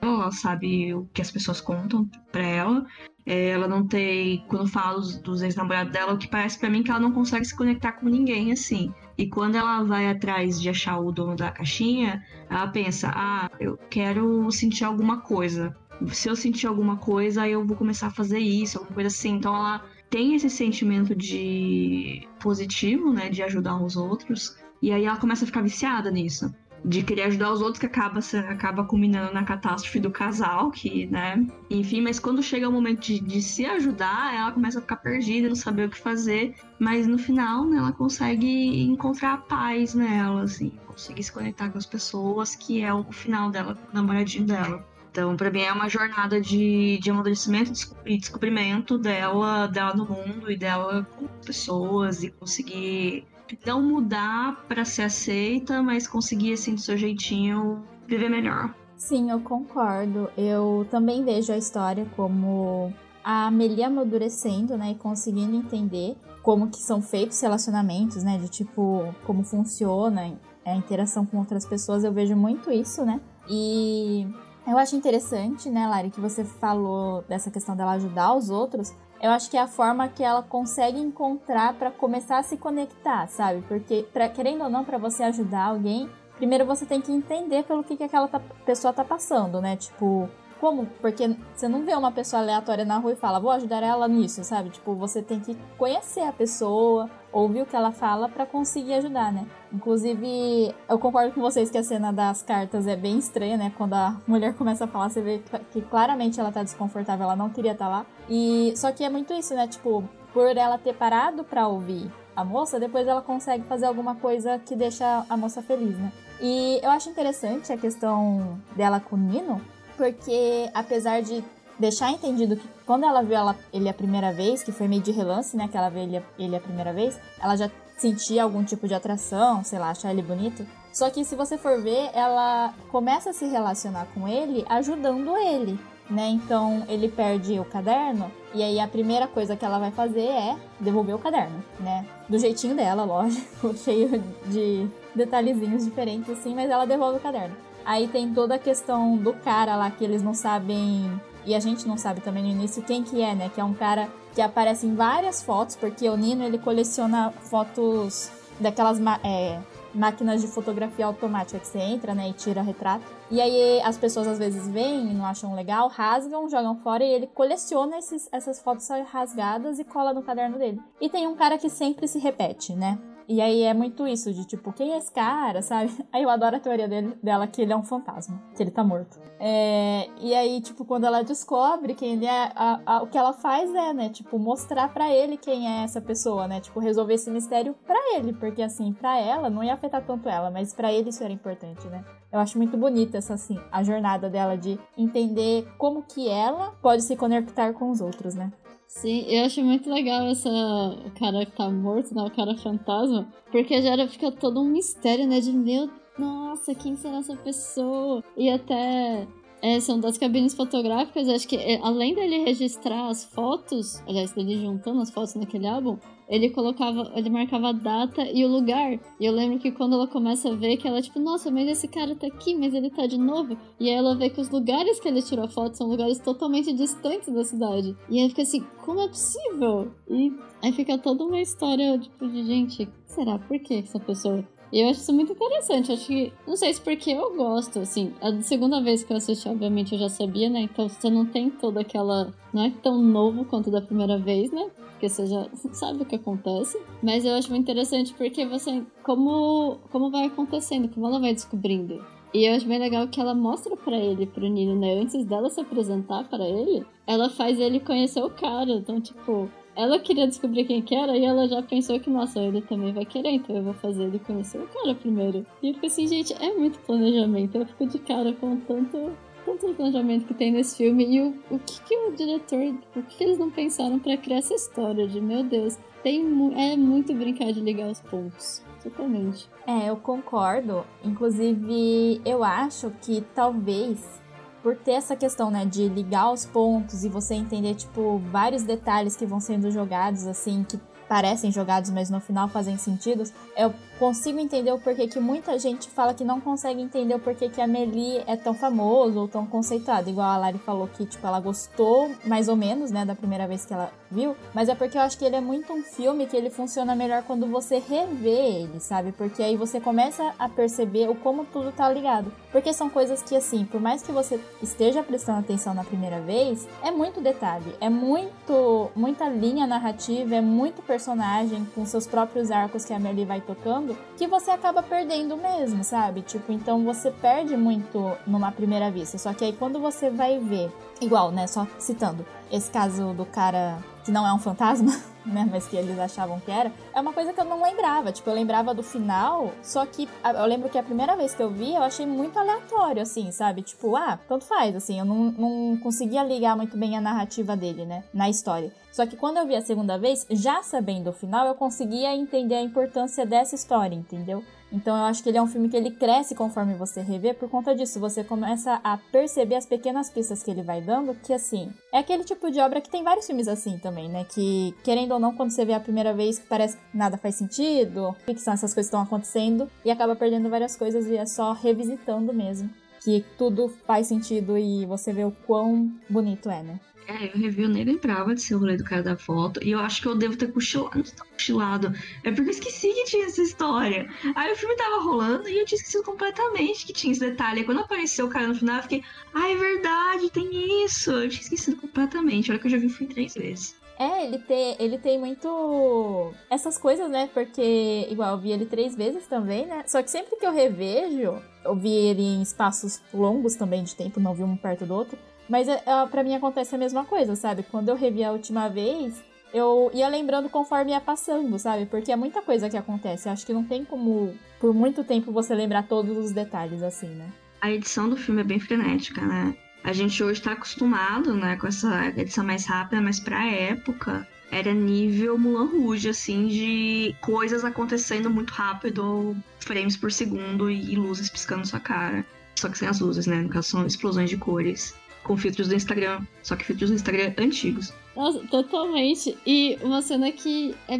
ela sabe o que as pessoas contam pra ela. É, ela não tem, quando fala dos, dos ex-namorados dela, o que parece para mim que ela não consegue se conectar com ninguém assim. E quando ela vai atrás de achar o dono da caixinha, ela pensa: ah, eu quero sentir alguma coisa. Se eu sentir alguma coisa, eu vou começar a fazer isso, alguma coisa assim. Então ela tem esse sentimento de positivo, né, de ajudar os outros. E aí ela começa a ficar viciada nisso de querer ajudar os outros que acaba acaba culminando na catástrofe do casal, que, né? Enfim, mas quando chega o momento de, de, se ajudar, ela começa a ficar perdida, não saber o que fazer, mas no final, né, ela consegue encontrar paz nela, assim, conseguir se conectar com as pessoas, que é o final dela, o namoradinho dela. Então, para mim é uma jornada de, de amadurecimento e descobrimento dela, dela no mundo e dela com pessoas e conseguir não mudar para ser aceita, mas conseguir, assim, do seu jeitinho, viver melhor. Sim, eu concordo. Eu também vejo a história como a Amelie amadurecendo, né, e conseguindo entender como que são feitos relacionamentos, né, de tipo, como funciona a interação com outras pessoas. Eu vejo muito isso, né, e eu acho interessante, né, Lari, que você falou dessa questão dela ajudar os outros, eu acho que é a forma que ela consegue encontrar para começar a se conectar, sabe? Porque, pra, querendo ou não, para você ajudar alguém, primeiro você tem que entender pelo que, que aquela pessoa tá passando, né? Tipo, como? Porque você não vê uma pessoa aleatória na rua e fala, vou ajudar ela nisso, sabe? Tipo, você tem que conhecer a pessoa, ouvir o que ela fala para conseguir ajudar, né? Inclusive, eu concordo com vocês que a cena das cartas é bem estranha, né? Quando a mulher começa a falar, você vê que claramente ela tá desconfortável, ela não queria estar tá lá. E só que é muito isso, né? Tipo, por ela ter parado para ouvir a moça, depois ela consegue fazer alguma coisa que deixa a moça feliz, né? E eu acho interessante a questão dela com o Nino, porque apesar de deixar entendido que quando ela viu ela, ele a primeira vez, que foi meio de relance, né, que ela viu ele, ele a primeira vez, ela já sentia algum tipo de atração, sei lá, achar ele bonito. Só que se você for ver, ela começa a se relacionar com ele ajudando ele, né? Então ele perde o caderno E aí a primeira coisa que ela vai fazer é devolver o caderno, né? Do jeitinho dela, lógico, cheio de detalhezinhos diferentes assim, mas ela devolve o caderno. Aí tem toda a questão do cara lá que eles não sabem e a gente não sabe também no início quem que é, né? Que é um cara que aparece em várias fotos, porque o Nino ele coleciona fotos daquelas é, máquinas de fotografia automática que você entra, né, e tira retrato. E aí as pessoas às vezes veem e não acham legal, rasgam, jogam fora e ele coleciona esses, essas fotos rasgadas e cola no caderno dele. E tem um cara que sempre se repete, né? E aí é muito isso, de tipo, quem é esse cara, sabe? Aí eu adoro a teoria dele, dela que ele é um fantasma, que ele tá morto. É, e aí, tipo, quando ela descobre quem ele é, a, a, o que ela faz é, né, tipo, mostrar para ele quem é essa pessoa, né? Tipo, resolver esse mistério para ele, porque assim, para ela não ia afetar tanto ela, mas para ele isso era importante, né? Eu acho muito bonita essa, assim, a jornada dela de entender como que ela pode se conectar com os outros, né? Sim, eu acho muito legal essa o cara que tá morto, né? O cara fantasma. Porque já fica todo um mistério, né? De meu, nossa, quem será essa pessoa? E até é, são das cabines fotográficas, acho que é, além dele registrar as fotos, aliás, dele juntando as fotos naquele álbum, ele colocava, ele marcava a data e o lugar. E eu lembro que quando ela começa a ver que ela, tipo, nossa, mas esse cara tá aqui, mas ele tá de novo. E aí ela vê que os lugares que ele tirou foto são lugares totalmente distantes da cidade. E aí fica assim, como é possível? E aí fica toda uma história, tipo, de gente, será? Por que essa pessoa e eu acho isso muito interessante. Acho que. Não sei se porque eu gosto, assim. A segunda vez que eu assisti, obviamente, eu já sabia, né? Então você não tem toda aquela. Não é tão novo quanto da primeira vez, né? Porque você já sabe o que acontece. Mas eu acho muito interessante porque você. Como, como vai acontecendo, como ela vai descobrindo. E eu acho bem legal que ela mostra para ele, pro Nino, né? Antes dela se apresentar para ele, ela faz ele conhecer o cara. Então, tipo, ela queria descobrir quem que era e ela já pensou que, nossa, ele também vai querer, então eu vou fazer ele conhecer o cara primeiro. E eu fico assim, gente, é muito planejamento. Eu fico de cara com tanto, tanto planejamento que tem nesse filme e o, o que, que o diretor, o que, que eles não pensaram para criar essa história de, meu Deus, tem, é muito brincar de ligar os pontos. Totalmente. É, eu concordo. Inclusive, eu acho que talvez por ter essa questão, né, de ligar os pontos e você entender, tipo, vários detalhes que vão sendo jogados, assim, que parecem jogados, mas no final fazem sentido, eu consigo entender o porquê que muita gente fala que não consegue entender o porquê que a Melie é tão famoso ou tão conceituada. Igual a Lari falou que, tipo, ela gostou mais ou menos, né, da primeira vez que ela viu. Mas é porque eu acho que ele é muito um filme que ele funciona melhor quando você revê ele, sabe? Porque aí você começa a perceber o como tudo tá ligado. Porque são coisas que, assim, por mais que você esteja prestando atenção na primeira vez, é muito detalhe, é muito, muita linha narrativa, é muito personagem com seus próprios arcos que a Melie vai tocando que você acaba perdendo mesmo, sabe? Tipo, então você perde muito numa primeira vista. Só que aí quando você vai ver, igual, né? Só citando esse caso do cara que não é um fantasma, né? Mas que eles achavam que era, é uma coisa que eu não lembrava. Tipo, eu lembrava do final, só que eu lembro que a primeira vez que eu vi, eu achei muito aleatório, assim, sabe? Tipo, ah, tanto faz, assim, eu não, não conseguia ligar muito bem a narrativa dele, né? Na história. Só que quando eu vi a segunda vez, já sabendo o final, eu conseguia entender a importância dessa história, entendeu? Então eu acho que ele é um filme que ele cresce conforme você revê, por conta disso, você começa a perceber as pequenas pistas que ele vai dando, que assim, é aquele tipo de obra que tem vários filmes assim também, né? Que, querendo ou não, quando você vê a primeira vez, parece que nada faz sentido, o que são essas coisas que estão acontecendo, e acaba perdendo várias coisas e é só revisitando mesmo. Que tudo faz sentido e você vê o quão bonito é, né? É, eu revi, eu nem lembrava de ser o rolê do cara da foto. E eu acho que eu devo ter cochilado. Não tá cochilado. É porque eu esqueci que tinha essa história. Aí o filme tava rolando e eu tinha esquecido completamente que tinha esse detalhe. Aí quando apareceu o cara no final, eu fiquei, ah, é verdade, tem isso. Eu tinha esquecido completamente. Olha que eu já vi o filme três vezes. É, ele tem, ele tem muito essas coisas, né? Porque, igual, eu vi ele três vezes também, né? Só que sempre que eu revejo, eu vi ele em espaços longos também de tempo, não vi um perto do outro. Mas é, é, para mim acontece a mesma coisa, sabe? Quando eu revi a última vez, eu ia lembrando conforme ia passando, sabe? Porque é muita coisa que acontece. Acho que não tem como, por muito tempo, você lembrar todos os detalhes assim, né? A edição do filme é bem frenética, né? A gente hoje tá acostumado, né, com essa edição mais rápida, mas pra época era nível Mulan Rouge, assim, de coisas acontecendo muito rápido, frames por segundo e luzes piscando sua cara. Só que sem as luzes, né? No caso, são explosões de cores. com filtros do Instagram, só que filtros do Instagram antigos. Nossa, totalmente. E uma cena que é,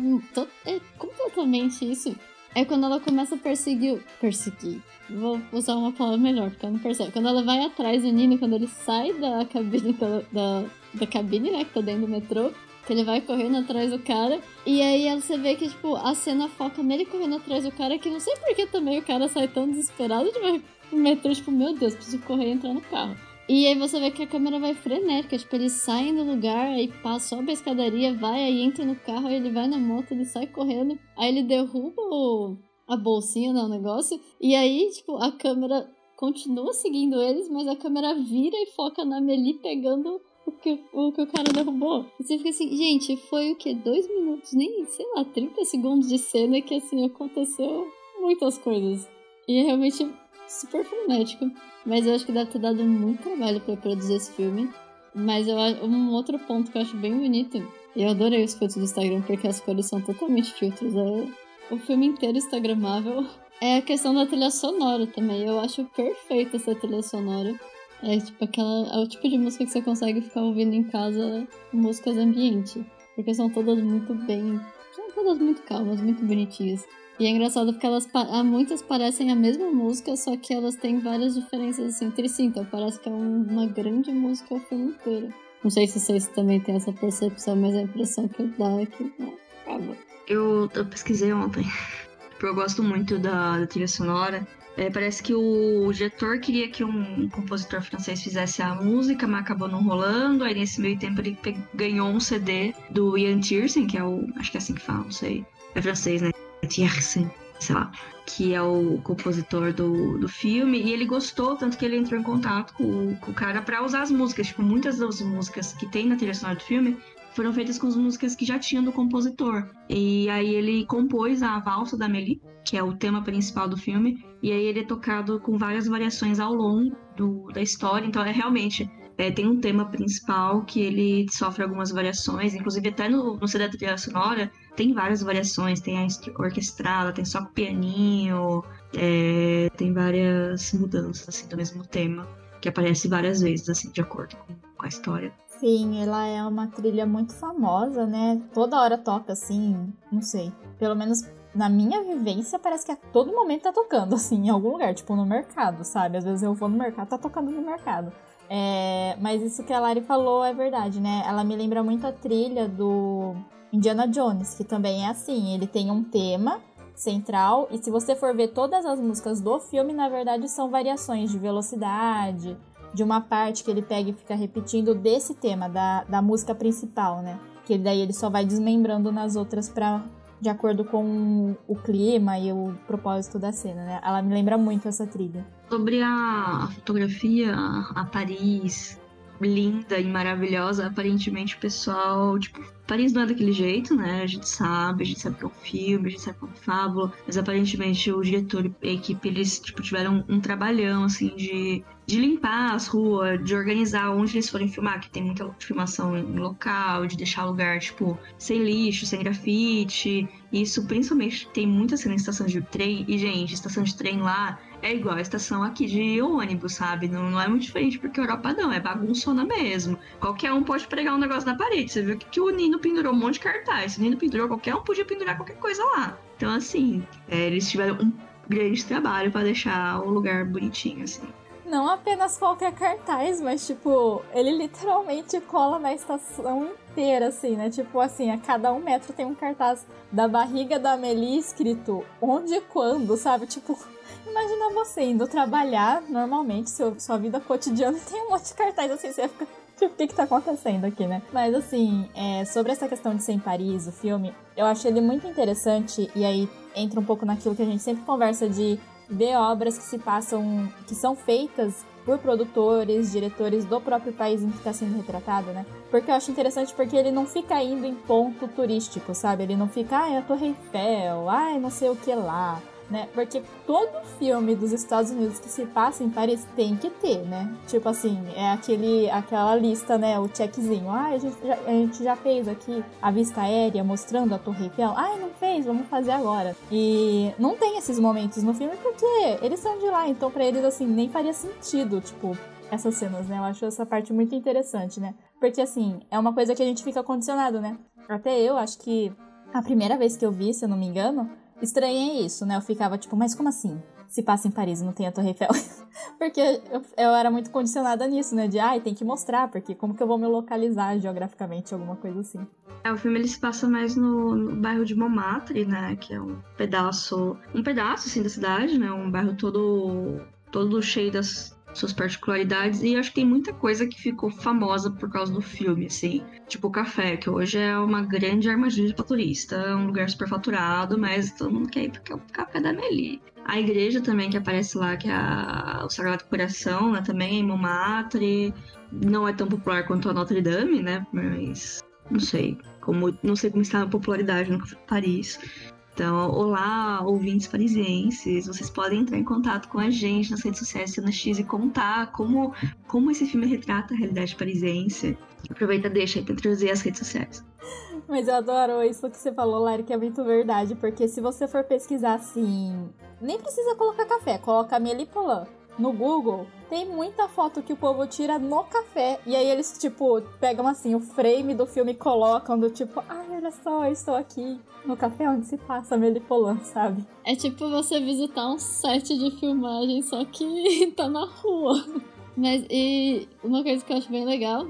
é completamente isso. É quando ela começa a perseguir. Perseguir. Vou usar uma palavra melhor, porque ela não percebe. Quando ela vai atrás do Nino, quando ele sai da cabine da, da, cabine, né? Que tá dentro do metrô. Que ele vai correndo atrás do cara. E aí você vê que, tipo, a cena foca nele correndo atrás do cara, que não sei por que também o cara sai tão desesperado de metrô, tipo, meu Deus, preciso correr e entrar no carro. E aí você vê que a câmera vai frenética, tipo, eles saem do lugar, aí passa, sobe a escadaria, vai, aí entra no carro, aí ele vai na moto, ele sai correndo, aí ele derruba o- a bolsinha, né, o negócio, e aí, tipo, a câmera continua seguindo eles, mas a câmera vira e foca na Meli pegando o que o, que o cara derrubou. E você fica assim, gente, foi o quê? Dois minutos, nem, sei lá, 30 segundos de cena que, assim, aconteceu muitas coisas. E realmente super frenético. Mas eu acho que deve ter dado muito trabalho pra produzir esse filme. Mas eu, um outro ponto que eu acho bem bonito, eu adorei os filtros do Instagram, porque as cores são totalmente filtros. É, o filme inteiro instagramável. É a questão da trilha sonora também. Eu acho perfeita essa trilha sonora. É tipo aquela. É o tipo de música que você consegue ficar ouvindo em casa, músicas ambiente. Porque são todas muito bem. São todas muito calmas, muito bonitinhas. E é engraçado porque elas pa- ah, muitas parecem a mesma música, só que elas têm várias diferenças assim, entre si. Então parece que é um- uma grande música o filme inteiro. Não sei se vocês também têm essa percepção, mas a impressão que dá é que né, acaba. Eu, eu pesquisei ontem, porque eu gosto muito da, da trilha sonora. É, parece que o diretor queria que um compositor francês fizesse a música, mas acabou não rolando. Aí nesse meio tempo ele ganhou um CD do Ian Tiersen, que é o. Acho que é assim que fala, não sei. É francês, né? Tiersen, sei lá. Que é o compositor do, do filme. E ele gostou, tanto que ele entrou em contato com, com o cara pra usar as músicas. Tipo, muitas das músicas que tem na trilha sonora do filme foram feitas com as músicas que já tinham do compositor. E aí ele compôs a valsa da Meli, que é o tema principal do filme, e aí ele é tocado com várias variações ao longo do- da história. Então é realmente é, tem um tema principal que ele sofre algumas variações, inclusive até no, no CD da trilha sonora tem várias variações, tem a orquestrada, tem só com pianinho, é, tem várias mudanças assim do mesmo tema que aparece várias vezes assim de acordo com, com a história. Sim, ela é uma trilha muito famosa, né? Toda hora toca assim, não sei. Pelo menos na minha vivência, parece que a todo momento tá tocando, assim, em algum lugar, tipo no mercado, sabe? Às vezes eu vou no mercado, tá tocando no mercado. É, mas isso que a Lari falou é verdade, né? Ela me lembra muito a trilha do Indiana Jones, que também é assim, ele tem um tema central, e se você for ver todas as músicas do filme, na verdade são variações de velocidade, de uma parte que ele pega e fica repetindo desse tema, da, da música principal, né? Que daí ele só vai desmembrando nas outras pra, de acordo com o clima e o propósito da cena, né? Ela me lembra muito essa trilha. Sobre a fotografia, a Paris, linda e maravilhosa, aparentemente o pessoal, tipo, Paris não é daquele jeito, né? A gente sabe, a gente sabe que é um filme, a gente sabe que é uma fábula, mas aparentemente o diretor e a equipe, eles, tipo, tiveram um trabalhão, assim, de, de limpar as ruas, de organizar onde eles forem filmar, que tem muita filmação em local, de deixar lugar, tipo, sem lixo, sem grafite. Isso, principalmente, tem muita cena em estação de trem, e, gente, estação de trem lá é igual a estação aqui de ônibus, sabe? Não, não é muito diferente porque Europa não, é bagunçona mesmo. Qualquer um pode pregar um negócio na parede. Você viu que, que o Nino pendurou um monte de cartaz. O Nino pendurou, qualquer um podia pendurar qualquer coisa lá. Então, assim, é, eles tiveram um grande trabalho para deixar o lugar bonitinho, assim. Não apenas qualquer cartaz, mas tipo, ele literalmente cola na estação inteira, assim, né? Tipo assim, a cada um metro tem um cartaz da barriga da Amelie escrito onde e quando, sabe? Tipo, imagina você indo trabalhar normalmente, seu, sua vida cotidiana, tem um monte de cartaz assim, você fica. Tipo, o que que tá acontecendo aqui, né? Mas assim, é, sobre essa questão de ser em Paris, o filme, eu achei ele muito interessante, e aí entra um pouco naquilo que a gente sempre conversa de ver obras que se passam, que são feitas por produtores, diretores do próprio país em que está sendo retratado, né? Porque eu acho interessante porque ele não fica indo em ponto turístico, sabe? Ele não fica, ai, a Torre Eiffel, ai, não sei o que lá, né? Porque todo filme dos Estados Unidos que se passa em Paris tem que ter, né? Tipo assim, é aquele, aquela lista, né? O checkzinho. Ai, a gente, já, a gente já fez aqui a vista aérea mostrando a Torre Eiffel. Ai, não fez, vamos fazer agora. E não tem esses momentos no filme porque eles são de lá, então pra eles, assim, nem faria sentido, tipo, essas cenas, né? Eu acho essa parte muito interessante, né? Porque, assim, é uma coisa que a gente fica condicionado, né? Até eu, acho que a primeira vez que eu vi, se eu não me engano, estranhei isso, né? Eu ficava tipo, mas como assim? Se passa em Paris não tem a Torre Eiffel. porque eu, eu, era muito condicionada nisso, né? De, ai, tem que mostrar, porque como que eu vou me localizar geograficamente, alguma coisa assim. É, o filme ele se passa mais no, no, bairro de Montmartre, né? Que é um pedaço, um pedaço, assim, da cidade, né? Um bairro todo, todo cheio das suas particularidades e acho que tem muita coisa que ficou famosa por causa do filme, assim. Tipo o café, que hoje é uma grande armadilha para turista, é um lugar super faturado, mas todo mundo quer ir porque é o café da Meli. A igreja também que aparece lá, que é a, o Sagrado Coração, né, também é em Montmartre. Não é tão popular quanto a Notre Dame, né, mas não sei como não sei como está a popularidade no Paris. Então, olá, ouvintes parisienses, vocês podem entrar em contato com a gente nas redes sociais Cena X e contar como, como esse filme retrata a realidade parisiense. Aproveita deixa aí pra trazer as redes sociais. Mas eu adoro isso que você falou, Lari, que é muito verdade, porque se você for pesquisar assim, nem precisa colocar café, coloca Melipolan no Google, tem muita foto que o povo tira no café. E aí eles, tipo, pegam assim o frame do filme e colocam do tipo, ai, olha só, eu estou aqui no café onde se passa Melipolan, sabe? É tipo você visitar um set de filmagem, só que tá na rua. Mas e uma coisa que eu acho bem legal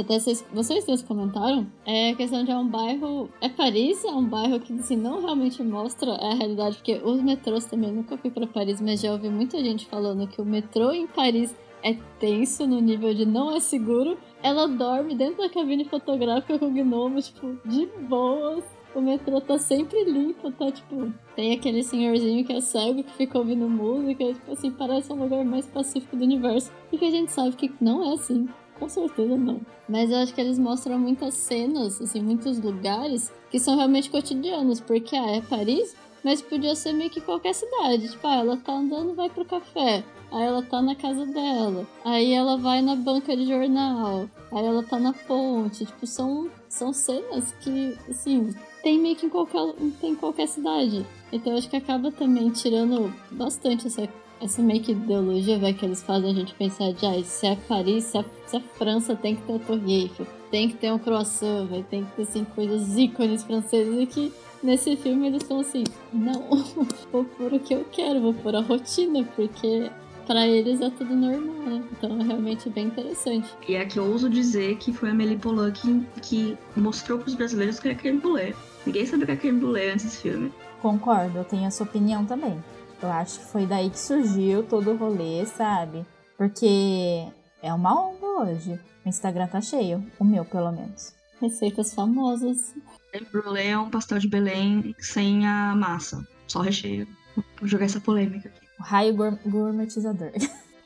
até vocês, vocês dois comentaram, é a questão de é um bairro. É Paris, é um bairro que assim, não realmente mostra a realidade, porque os metrôs também nunca fui para Paris, mas já ouvi muita gente falando que o metrô em Paris é tenso no nível de não é seguro. Ela dorme dentro da cabine fotográfica com o gnomo, tipo, de boas. O metrô tá sempre limpo, tá tipo. Tem aquele senhorzinho que é cego que fica ouvindo música, tipo assim, parece um lugar mais pacífico do universo. E que a gente sabe que não é assim. Com certeza não. Mas eu acho que eles mostram muitas cenas, assim, muitos lugares que são realmente cotidianos, porque ah, é Paris, mas podia ser meio que qualquer cidade. Tipo, ah, ela tá andando, vai pro café. Aí ela tá na casa dela. Aí ela vai na banca de jornal. Aí ela tá na ponte. Tipo, são, são cenas que, assim, tem meio que em qualquer, tem em qualquer cidade. Então acho que acaba também tirando bastante essa essa meio que ideologia, vai, que eles fazem a gente pensar de, ah, se é Paris, se é, se é França, tem que ter a Torre Eiffel, tem que ter um croissant, vai, tem que ter, assim, coisas ícones franceses e que nesse filme eles estão assim, não, vou pôr o que eu quero, vou pôr a rotina, porque para eles é tudo normal, né? Então é realmente bem interessante. E é que eu ouso dizer que foi a Amélie Poulain que, que mostrou para os brasileiros que era creme brulee. Ninguém sabia que era creme brulee antes desse filme. Concordo, eu tenho essa opinião também. Eu acho que foi daí que surgiu todo o rolê, sabe? Porque é uma honra hoje. O Instagram tá cheio, o meu pelo menos. Receitas famosas. Creme brulee é um pastel de Belém sem a massa, só recheio. Vou jogar essa polêmica aqui. O raio gourmetizador.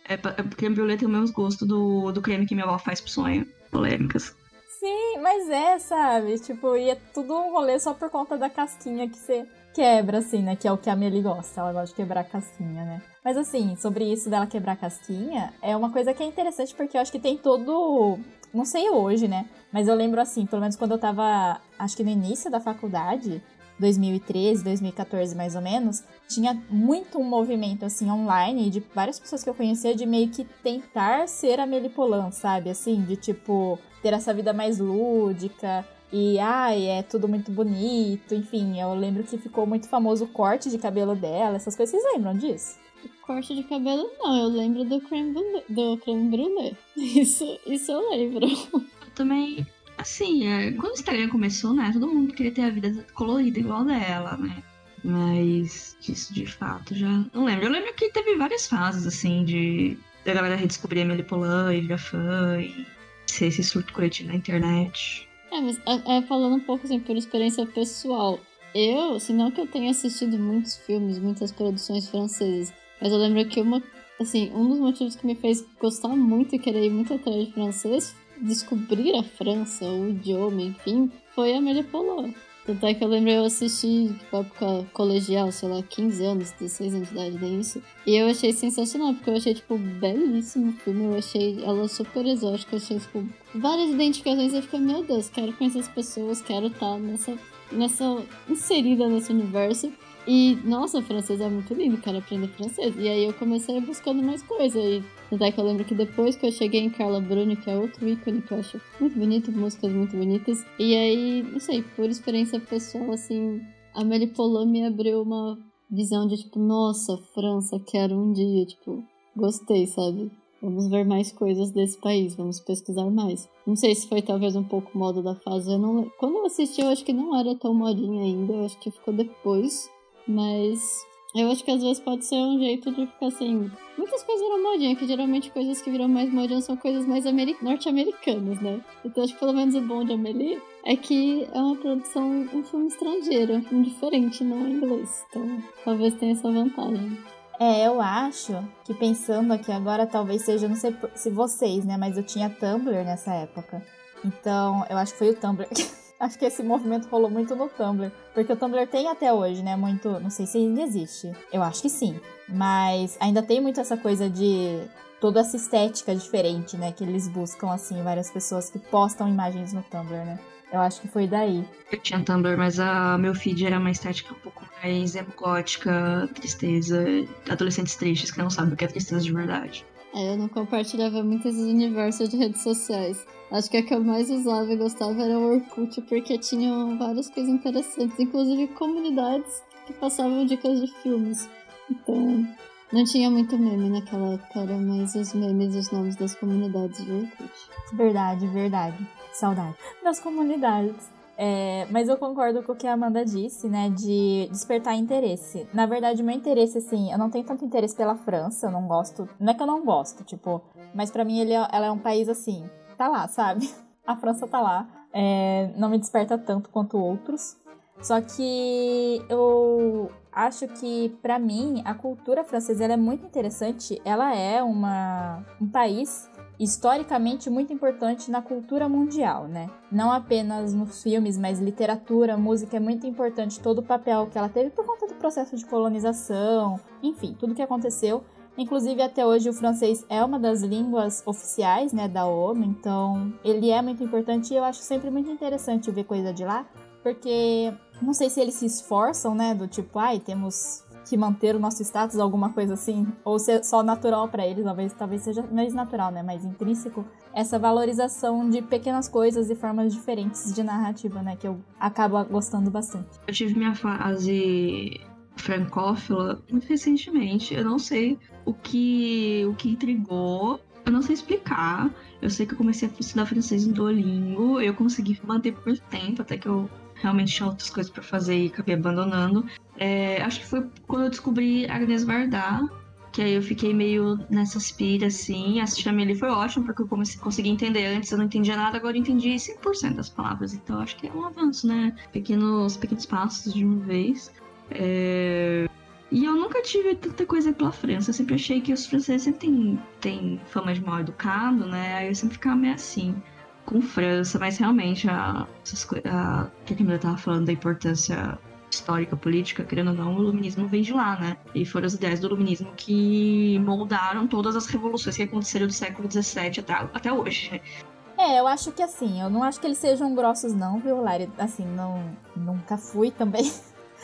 É, é creme brulee tem o mesmo gosto do, do creme que minha avó faz pro sonho. Polêmicas. Sim, mas é, sabe? Tipo, e é tudo um rolê só por conta da casquinha que você quebra, assim, né? Que é o que a Melly gosta. Ela gosta de quebrar casquinha, né? Mas assim, sobre isso dela quebrar casquinha, é uma coisa que é interessante porque eu acho que tem todo. Não sei hoje, né? Mas eu lembro assim, pelo menos quando eu tava, acho que no início da faculdade, 2013, 2014 mais ou menos, tinha muito um movimento assim online de várias pessoas que eu conhecia de meio que tentar ser a Melipolan, sabe? Assim, de tipo ter essa vida mais lúdica, e ai, é tudo muito bonito, enfim, eu lembro que ficou muito famoso o corte de cabelo dela, essas coisas. Vocês lembram disso? O corte de cabelo não, eu lembro do creme brulee. Do creme brulee. Isso, isso eu lembro. Eu também, assim, é, quando o Instagram começou, né, todo mundo queria ter a vida colorida igual dela, né? Mas isso de fato já não lembro. Eu lembro que teve várias fases, assim, de da galera redescobrir a Emily Polan e virar fã e ser esse surto coletivo na internet. É, mas é, é, falando um pouco assim, por experiência pessoal. Eu, se não que eu tenha assistido muitos filmes, muitas produções francesas, mas eu lembro que uma, assim, um dos motivos que me fez gostar muito e querer ir muito atrás de francês, descobrir a França, o idioma, enfim, foi a Amélie Poulain. Tanto é que eu lembro eu assisti, tipo, época colegial, sei lá, 15 anos, 16 anos de idade, nem isso. E eu achei sensacional, porque eu achei, tipo, belíssimo o filme. Eu achei ela super exótica, eu achei, tipo, várias identificações. Eu fiquei, meu Deus, quero conhecer as pessoas, quero estar nessa, nessa, inserida nesse universo. E, nossa, francês é muito lindo, quero aprender francês. E aí eu comecei buscando mais coisa. E até que eu lembro que depois que eu cheguei em Carla Bruni, que é outro ícone que eu acho muito bonito, músicas muito bonitas. E aí, não sei, por experiência pessoal, assim, a Amélie me abriu uma visão de tipo, nossa, França, quero um dia, tipo, gostei, sabe? Vamos ver mais coisas desse país, vamos pesquisar mais. Não sei se foi talvez um pouco moda da fase. Eu não... Quando eu assisti, eu acho que não era tão modinha ainda, eu acho que ficou depois. Mas eu acho que às vezes pode ser um jeito de ficar assim. Muitas coisas viram modinha, que geralmente coisas que viram mais modinha são coisas mais norte-americanas, né? Então acho que pelo menos o bom de Amelie é que é uma produção, um filme estrangeiro, um filme diferente, não em inglês. Então talvez tenha essa vantagem. É, eu acho que pensando aqui agora, talvez seja, não sei se vocês, né? Mas eu tinha Tumblr nessa época. Então, eu acho que foi o Tumblr. acho que esse movimento rolou muito no Tumblr. Porque o Tumblr tem até hoje, né? Muito. Não sei se ainda existe. Eu acho que sim. Mas ainda tem muito essa coisa de. Toda essa estética diferente, né? Que eles buscam, assim, várias pessoas que postam imagens no Tumblr, né? Eu acho que foi daí. Eu tinha Tumblr, mas a meu feed era uma estética um pouco mais gótica, tristeza, adolescentes tristes que não sabem o que é tristeza de verdade. É, eu não compartilhava muito esses universos de redes sociais. Acho que a que eu mais usava e gostava era o Orkut, porque tinham várias coisas interessantes, inclusive comunidades que passavam dicas de filmes. Então, não tinha muito meme naquela época, era mais os memes e os nomes das comunidades de Orkut. Verdade, verdade. Saudade das comunidades. É, mas eu concordo com o que a Amanda disse, né? De despertar interesse. Na verdade, meu interesse, assim, eu não tenho tanto interesse pela França, eu não gosto. Não é que eu não gosto, tipo, mas para mim ele é, ela é um país assim, tá lá, sabe? A França tá lá. É, não me desperta tanto quanto outros. Só que eu acho que, para mim, a cultura francesa é muito interessante. Ela é uma, um país historicamente muito importante na cultura mundial, né? Não apenas nos filmes, mas literatura, música é muito importante todo o papel que ela teve por conta do processo de colonização, enfim, tudo que aconteceu. Inclusive até hoje o francês é uma das línguas oficiais, né, da ONU, então ele é muito importante e eu acho sempre muito interessante ver coisa de lá, porque não sei se eles se esforçam, né, do tipo, ai, temos que manter o nosso status, alguma coisa assim, ou se é só natural para eles, talvez, talvez seja mais natural, né, mais intrínseco, essa valorização de pequenas coisas e formas diferentes de narrativa, né, que eu acabo gostando bastante. Eu tive minha fase francófila muito recentemente, eu não sei o que o que intrigou, eu não sei explicar. Eu sei que eu comecei a estudar francês em Duolingo, eu consegui manter por tempo até que eu realmente tinha outras coisas para fazer e acabei abandonando. É, acho que foi quando eu descobri Agnes Varda, que aí eu fiquei meio nessa aspira, assim. Assistir a Amelie foi ótimo, porque eu comecei, consegui entender antes, eu não entendia nada, agora eu entendi 100% das palavras. Então acho que é um avanço, né? Pequenos, pequenos passos de uma vez. É... E eu nunca tive tanta coisa pela França. Eu sempre achei que os franceses sempre têm, têm fama de mal educado, né? Aí eu sempre ficava meio assim com França, mas realmente a, a, que a Camila tava falando da importância histórica, política, querendo ou não, o iluminismo vem de lá, né? E foram as ideias do iluminismo que moldaram todas as revoluções que aconteceram do século XVII até, até hoje. É, eu acho que assim, eu não acho que eles sejam grossos não, viu, Lari? Assim, não, nunca fui também.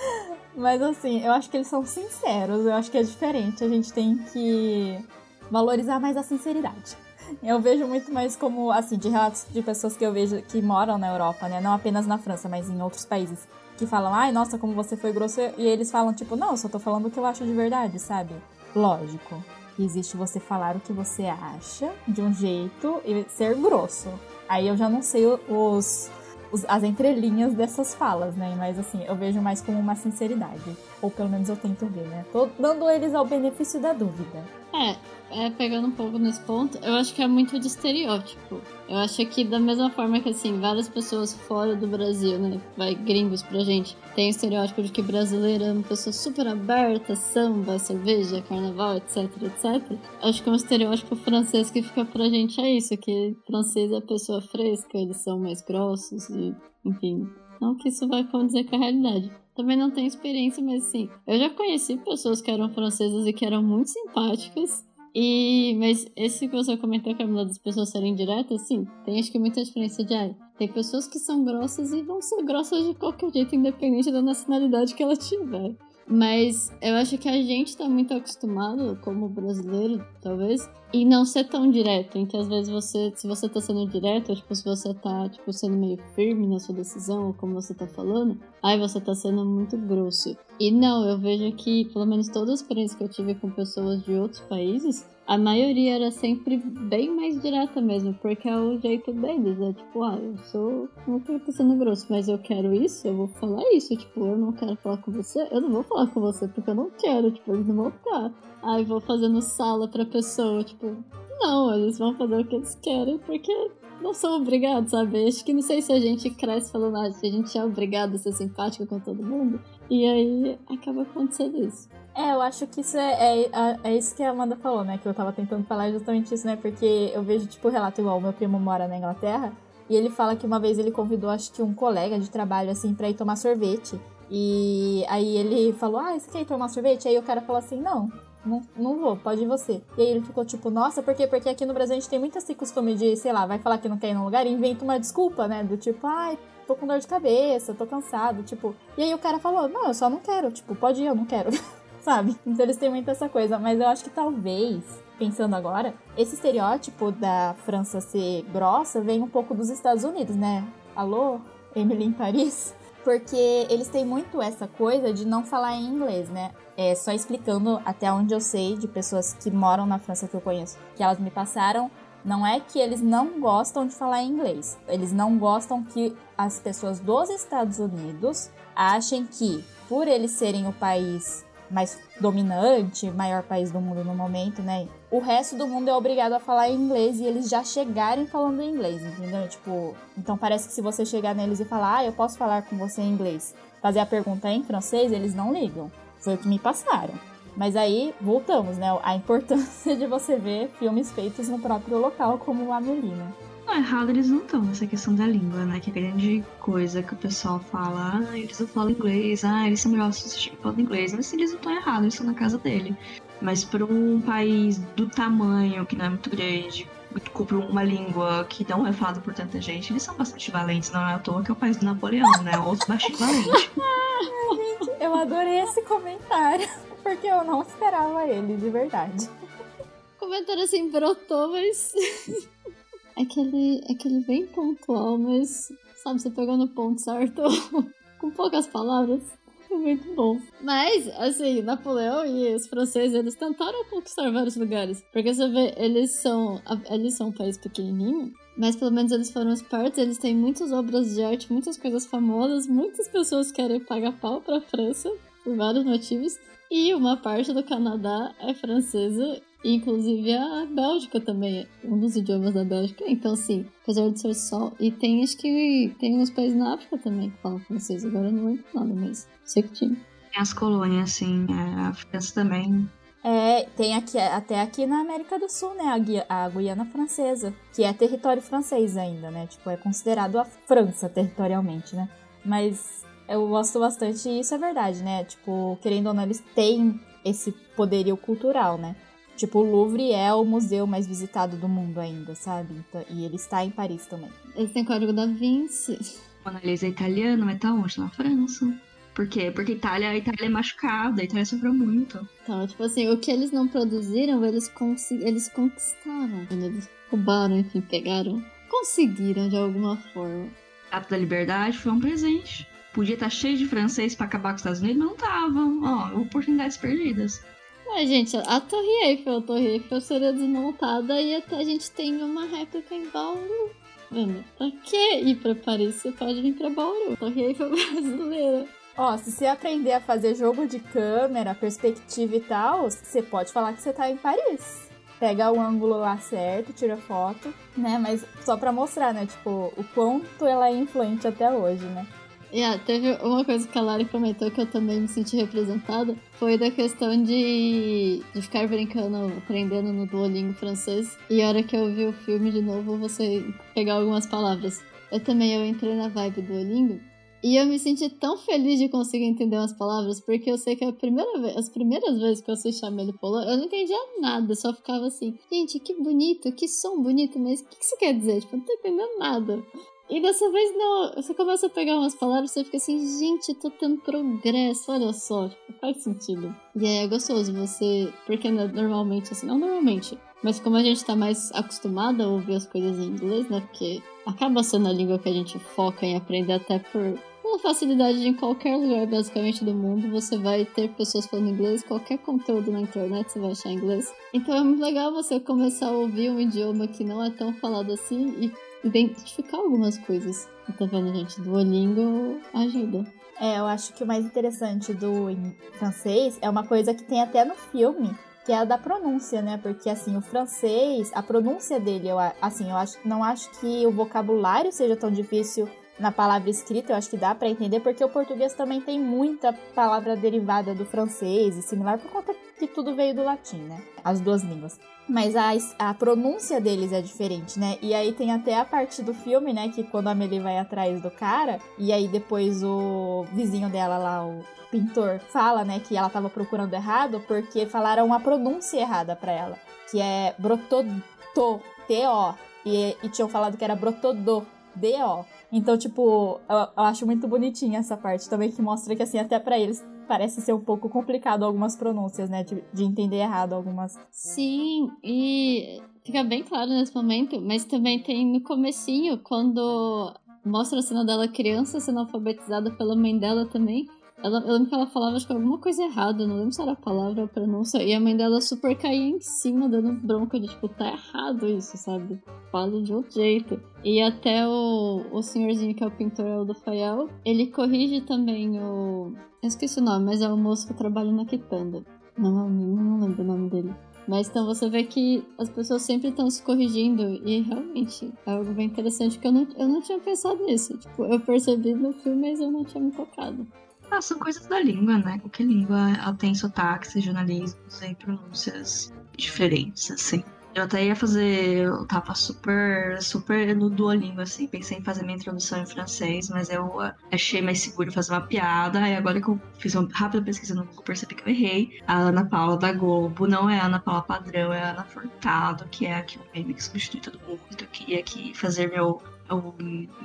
Mas assim, eu acho que eles são sinceros, eu acho que é diferente. A gente tem que valorizar mais a sinceridade. Eu vejo muito mais como, assim, de relatos de pessoas que eu vejo que moram na Europa, né? Não apenas na França, mas em outros países. Que falam, ai, nossa, como você foi grosso. E eles falam, tipo, não, eu só tô falando o que eu acho de verdade, sabe? Lógico. Existe você falar o que você acha de um jeito e ser grosso. Aí eu já não sei os, os, as entrelinhas dessas falas, né? Mas assim, eu vejo mais como uma sinceridade. Ou pelo menos eu tento ver, né? Tô dando eles ao benefício da dúvida. É, é, pegando um pouco nesse ponto, eu acho que é muito de estereótipo. Eu acho que da mesma forma que, assim, várias pessoas fora do Brasil, né, vai gringos pra gente, tem o estereótipo de que brasileiro é uma pessoa super aberta, samba, cerveja, carnaval, etc, etc. Acho que é um estereótipo francês que fica pra gente é isso, que francês é pessoa fresca, eles são mais grossos e, enfim, não que isso vai condizer com a realidade. Também não tenho experiência, mas assim, eu já conheci pessoas que eram francesas e que eram muito simpáticas e, mas esse que você comentou, Camila, das pessoas serem diretas, sim, tem acho que muita diferença de área. Tem pessoas que são grossas e vão ser grossas de qualquer jeito, independente da nacionalidade que ela tiver. Mas eu acho que a gente tá muito acostumado, como brasileiro, talvez, em não ser tão direto. Então, às vezes, você, se você tá sendo direto, ou, tipo, se você tá, tipo, sendo meio firme na sua decisão, ou como você tá falando, aí você tá sendo muito grosso. E não, eu vejo que, pelo menos todas as experiências que eu tive com pessoas de outros países, a maioria era sempre bem mais direta mesmo, porque é o jeito deles. É tipo, ah, eu sou. Não tô sendo grosso, mas eu quero isso, eu vou falar isso. Tipo, eu não quero falar com você, eu não vou falar com você porque eu não quero. Tipo, eles não vão ficar. Aí vou fazendo sala pra pessoa, tipo, não, eles vão fazer o que eles querem porque não são obrigados, sabe? Acho que não sei se a gente cresce falando, ah, se a gente é obrigado a ser simpático com todo mundo. E aí acaba acontecendo isso. É, eu acho que isso é, é, é, isso que a Amanda falou, né? Que eu tava tentando falar justamente isso, né? Porque eu vejo, tipo, relato igual, meu primo mora na Inglaterra, e ele fala que uma vez ele convidou, acho que um colega de trabalho, assim, pra ir tomar sorvete. E aí ele falou, ah, você quer ir tomar sorvete? Aí o cara falou assim, não, não, não vou, pode ir você. E aí ele ficou tipo, nossa, por quê? Porque aqui no Brasil a gente tem muito esse costume de, sei lá, vai falar que não quer ir num lugar e inventa uma desculpa, né? Do tipo, ai, tô com dor de cabeça, tô cansado, tipo. E aí o cara falou, não, eu só não quero, tipo, pode ir, eu não quero. sabe? Então eles têm muito essa coisa, mas eu acho que talvez, pensando agora, esse estereótipo da França ser grossa vem um pouco dos Estados Unidos, né? Alô, Emily em Paris? Porque eles têm muito essa coisa de não falar em inglês, né? É, só explicando até onde eu sei de pessoas que moram na França que eu conheço, que elas me passaram, não é que eles não gostam de falar inglês. Eles não gostam que as pessoas dos Estados Unidos achem que, por eles serem o país mais dominante, maior país do mundo no momento, né? O resto do mundo é obrigado a falar inglês e eles já chegarem falando inglês, entendeu? Tipo, então parece que se você chegar neles e falar, ah, eu posso falar com você em inglês, fazer a pergunta em francês, eles não ligam. Foi o que me passaram. Mas aí, voltamos, né? A importância de você ver filmes feitos no próprio local, como a Melina. Não, errado eles não estão nessa questão da língua, né? Que é grande coisa que o pessoal fala, ah, eles não falam inglês, ah, eles são melhores se falando inglês. Mas eles não estão errados, eles estão na casa dele. Mas para um país do tamanho, que não é muito grande, com uma língua que não é falada por tanta gente, eles são bastante valentes, não é à toa que é o país do Napoleão, né? Outro bastante valente. eu adorei esse comentário, porque eu não esperava ele, de verdade. O comentário assim brotou, mas aquele, aquele bem pontual, mas sabe, você pegou no ponto certo, com poucas palavras. Foi muito bom. Mas, assim, Napoleão e os franceses, eles tentaram conquistar vários lugares. Porque você vê, eles são, eles são um país pequenininho, mas pelo menos eles foram espertos, eles têm muitas obras de arte, muitas coisas famosas, muitas pessoas querem pagar pau pra França, por vários motivos. E uma parte do Canadá é francesa Inclusive a Bélgica também, um dos idiomas da Bélgica. Então, assim, apesar de ser só. E tem, acho que tem uns países na África também que falam francês. Agora eu não lembro nada, mas sei que tinha. Tem as colônias, assim, é, a França também. É, tem aqui, até aqui na América do Sul, né, a, Guia, a Guiana Francesa, que é território francês ainda, né, tipo, é considerado a França territorialmente, né, mas eu gosto bastante e isso é verdade, né, tipo, querendo ou não, eles têm esse poderio cultural, né, Tipo, o Louvre é o museu mais visitado do mundo ainda, sabe? Então, e ele está em Paris também. Eles têm Código da Vinci. Mona Lisa é italiana, mas tá onde? Na França. Por quê? Porque a Itália, a Itália é machucada, a Itália sofreu muito. Então, tipo assim, o que eles não produziram, eles, eles conquistaram. Eles roubaram, enfim, pegaram. Conseguiram de alguma forma. A da Liberdade foi um presente. Podia estar cheio de francês para acabar com os Estados Unidos, mas não tava. Ó, oportunidades perdidas. É, gente, a Torre Eiffel, a Torre Eiffel seria desmontada e até a gente tem uma réplica em Bauru. Mano, pra que ir pra Paris? Você pode vir pra Bauru. Torre Eiffel brasileira. Ó, se você aprender a fazer jogo de câmera, perspectiva e tal, você pode falar que você tá em Paris. Pega o ângulo lá certo, tira foto, né? Mas só pra mostrar, né? Tipo, o quanto ela é influente até hoje, né? Yeah, teve uma coisa que a Lari comentou que eu também me senti representada, foi da questão de, de ficar brincando, aprendendo no Duolingo francês, e a hora que eu vi o filme de novo, você pegar algumas palavras. Eu também, eu entrei na vibe do Duolingo, e eu me senti tão feliz de conseguir entender umas palavras, porque eu sei que a primeira vez, as primeiras vezes que eu assisti a Amélie Poulain, eu não entendia nada, só ficava assim, gente, que bonito, que som bonito, mas o que isso quer dizer? Tipo, não tô entendendo nada. E dessa vez não, você começa a pegar umas palavras e você fica assim, gente, tô tendo progresso, olha só, faz sentido. E é gostoso você, porque normalmente, assim, não normalmente, mas como a gente tá mais acostumado a ouvir as coisas em inglês, né, porque acaba sendo a língua que a gente foca em aprender até por uma facilidade de em qualquer lugar, basicamente, do mundo, você vai ter pessoas falando inglês, qualquer conteúdo na internet você vai achar inglês. Então é muito legal você começar a ouvir um idioma que não é tão falado assim e identificar algumas coisas. Tá vendo, gente? Duolingo ajuda. É, eu acho que o mais interessante do francês é uma coisa que tem até no filme, que é a da pronúncia, né? Porque assim, o francês, a pronúncia dele, eu assim, eu acho, não acho que o vocabulário seja tão difícil na palavra escrita, eu acho que dá para entender, porque o português também tem muita palavra derivada do francês e similar por conta que tudo veio do latim, né? As duas línguas. Mas a, a pronúncia deles é diferente, né? E aí tem até a parte do filme, né? Que quando a Amelie vai atrás do cara, e aí depois o vizinho dela lá, o pintor, fala, né? Que ela tava procurando errado porque falaram uma pronúncia errada para ela. Que é brotodô, T-O. E, e tinham falado que era brotodô, D-O. Então, tipo, eu, eu, acho muito bonitinha essa parte também, que mostra que, assim, até para eles parece ser um pouco complicado algumas pronúncias, né? De, de entender errado algumas. Sim, e fica bem claro nesse momento, mas também tem no comecinho, quando mostra a cena dela criança sendo alfabetizada pela mãe dela também. Ela, eu lembro que ela falava, acho que alguma coisa errada, não lembro se era a palavra ou a pronúncia, e a mãe dela super caía em cima, dando bronca de, tipo, tá errado isso, sabe? Fala de outro jeito. E até o, o senhorzinho que é o pintor, é o do Fael, ele corrige também o... Eu esqueci o nome, mas é o moço que trabalha na quitanda. Não, não lembro o nome dele. Mas então você vê que as pessoas sempre estão se corrigindo e realmente é algo bem interessante que eu não, eu não tinha pensado nisso. Tipo, eu percebi no filme, mas eu não tinha me tocado. Ah, são coisas da língua, né? Qualquer língua ela tem sotaques, regionalismos e pronúncias diferentes, assim. Eu até ia fazer, eu tava super, super no Duolingo, assim, pensei em fazer minha introdução em francês, mas eu achei mais seguro fazer uma piada, e agora que eu fiz uma rápida pesquisa no Google, percebi que eu errei. A Ana Paula da Globo não é a Ana Paula padrão, é a Ana Furtado, que é aqui o meme que substitui todo mundo. Então eu queria aqui fazer meu, o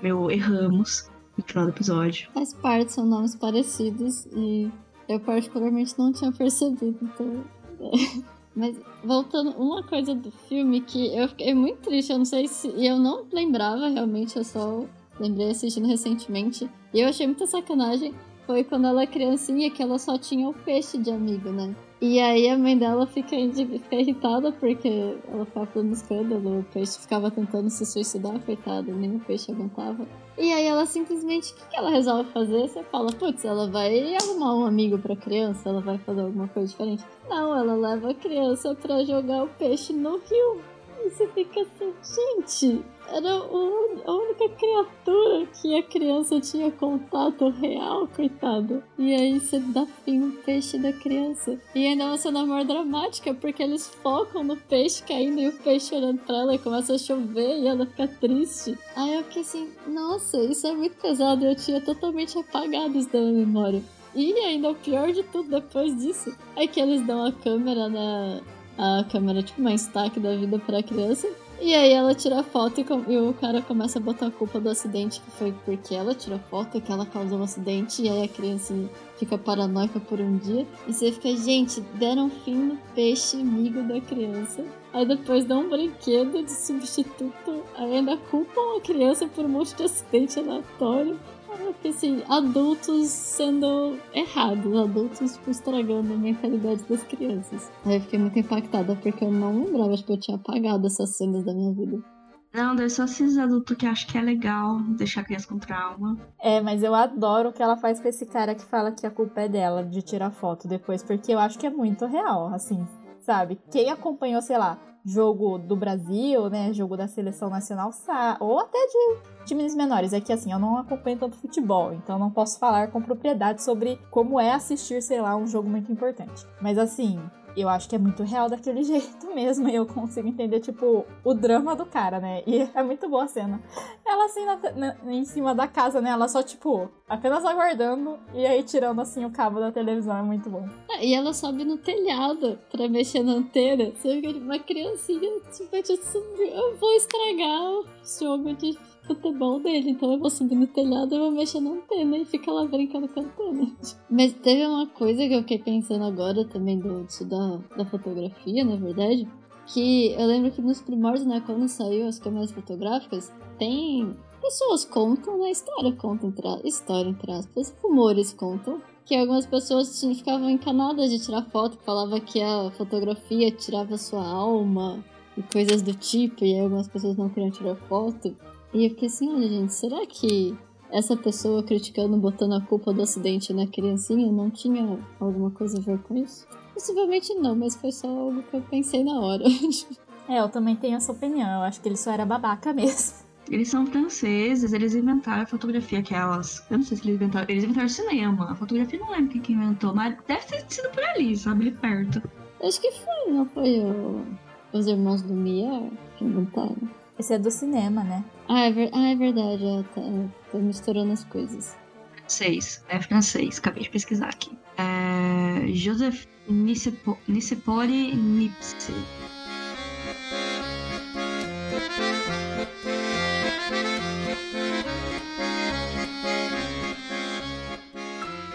meu erramos no final do episódio. Faz parte, são nomes parecidos e eu particularmente não tinha percebido, então. Mas voltando, uma coisa do filme que eu fiquei muito triste, eu não sei se. E eu não lembrava realmente, eu só lembrei assistindo recentemente. E eu achei muita sacanagem. Foi quando ela é criancinha que ela só tinha o peixe de amigo, né? E aí a mãe dela fica, fica irritada porque ela ficava fazendo escândalo, o peixe ficava tentando se suicidar, coitado, nem o peixe aguentava. E aí ela simplesmente, o que, que ela resolve fazer? Você fala, putz, ela vai arrumar um amigo pra criança, ela vai fazer alguma coisa diferente. Não, ela leva a criança pra jogar o peixe no rio. Você fica assim, gente, era a única criatura que a criança tinha contato real, coitado. E aí você dá fim no peixe da criança. E ainda é uma cena mais dramática, porque eles focam no peixe caindo e o peixe olhando pra ela e começa a chover e ela fica triste. Aí eu fiquei assim, nossa, isso é muito pesado. Eu tinha totalmente apagado isso da minha memória. E ainda o pior de tudo depois disso é que eles dão a câmera na. A câmera, tipo, mais destaque da vida pra criança. E aí ela tira a foto e, e, o cara começa a botar a culpa do acidente, que foi porque ela tirou foto, que ela causou um acidente, e aí a criança fica paranoica por um dia. E você fica, gente, deram fim no peixe amigo da criança. Aí depois dão um brinquedo de substituto, aí ainda culpam a criança por um monte de acidente aleatório. Porque assim, adultos sendo errados, adultos tipo, estragando a mentalidade das crianças. Aí eu fiquei muito impactada porque eu não lembrava, acho que eu tinha apagado essas cenas da minha vida. Não, deve só esses adultos que acham que é legal deixar a criança com trauma. É, mas eu adoro o que ela faz com esse cara que fala que a culpa é dela de tirar foto depois, porque eu acho que é muito real, assim, sabe? Quem acompanhou, sei lá, jogo do Brasil, né, jogo da seleção nacional, ou até de times menores. É que assim, eu não acompanho tanto futebol, então não posso falar com propriedade sobre como é assistir, sei lá, um jogo muito importante. Mas assim, eu acho que é muito real daquele jeito mesmo. E eu consigo entender, tipo, o drama do cara, né? E é muito boa a cena. Ela assim, na, na, em cima da casa, né? Ela só, tipo, apenas aguardando e aí tirando assim o cabo da televisão. É muito bom. É, e ela sobe no telhado pra mexer na antena. Você vê uma criancinha, tipo, eu vou estragar o jogo de futebol dele. Então eu vou subir no telhado, eu vou mexer na antena e fica lá brincando com a antena. Mas teve uma coisa que eu fiquei pensando agora também do, da, da fotografia, na verdade. Que eu lembro que nos primórdios, né, quando saiu as câmeras fotográficas, tem pessoas contam na história, contam entre, história entre aspas, rumores contam que algumas pessoas ficavam encanadas de tirar foto, falava que a fotografia tirava sua alma e coisas do tipo, e aí algumas pessoas não queriam tirar foto. E eu fiquei assim, olha gente, será que essa pessoa criticando, botando a culpa do acidente na criancinha não tinha alguma coisa a ver com isso? Possivelmente não, mas foi só algo que eu pensei na hora. é, eu também tenho essa opinião. Eu acho que ele só era babaca mesmo. Eles são franceses, eles inventaram a fotografia, aquelas. Eu não sei se eles inventaram. Eles inventaram o cinema. A fotografia não lembro quem que inventou, mas deve ter sido por ali, sabe? Ali perto. Acho que foi, não foi o... os irmãos do Mia que inventaram. Esse é do cinema, né? Ah, é, ver... ah, é verdade. É, tá, tô misturando as coisas. Seis, é francês, acabei de pesquisar aqui. É... Joseph Nicepo... Nicepori Nipsey.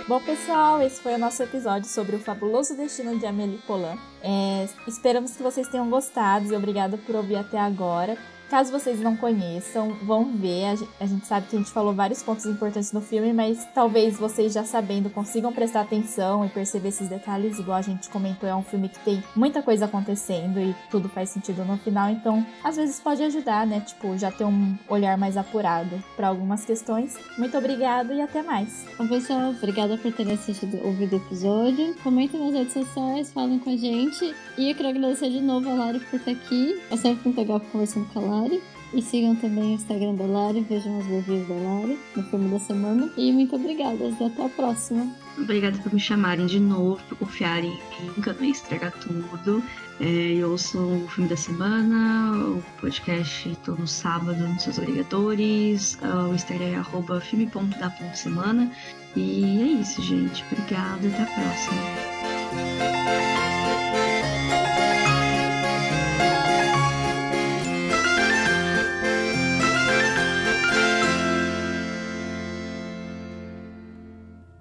Bom, pessoal, esse foi o nosso episódio sobre o fabuloso destino de Amélie Poulain. É, esperamos que vocês tenham gostado e obrigada por ouvir até agora. Caso vocês não conheçam, vão ver. A gente sabe que a gente falou vários pontos importantes no filme, mas talvez vocês já sabendo consigam prestar atenção e perceber esses detalhes. Igual a gente comentou, é um filme que tem muita coisa acontecendo e tudo faz sentido no final. Então, às vezes pode ajudar, né? Tipo, já ter um olhar mais apurado para algumas questões. Muito obrigada e até mais. Bom, pessoal, obrigada por terem assistido, ouvido o episódio. Comentem nas redes sociais, falem com a gente. E eu quero agradecer de novo a Lari por estar aqui. É sempre muito legal conversando com a Lari. Lari. E sigam também o Instagram da Lari, vejam os reviews da Lari no filme da semana. E muito obrigada, até a próxima. Obrigada por me chamarem de novo, por confiarem em mim, que eu não estragar tudo. É, eu ouço o filme da semana, o podcast todo sábado nos seus agregadores, o Instagram é arroba filme.da.semana. E é isso, gente. Obrigada, até a próxima.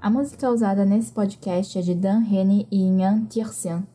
A música usada nesse podcast é de Dan Henny e Ian Tiersen.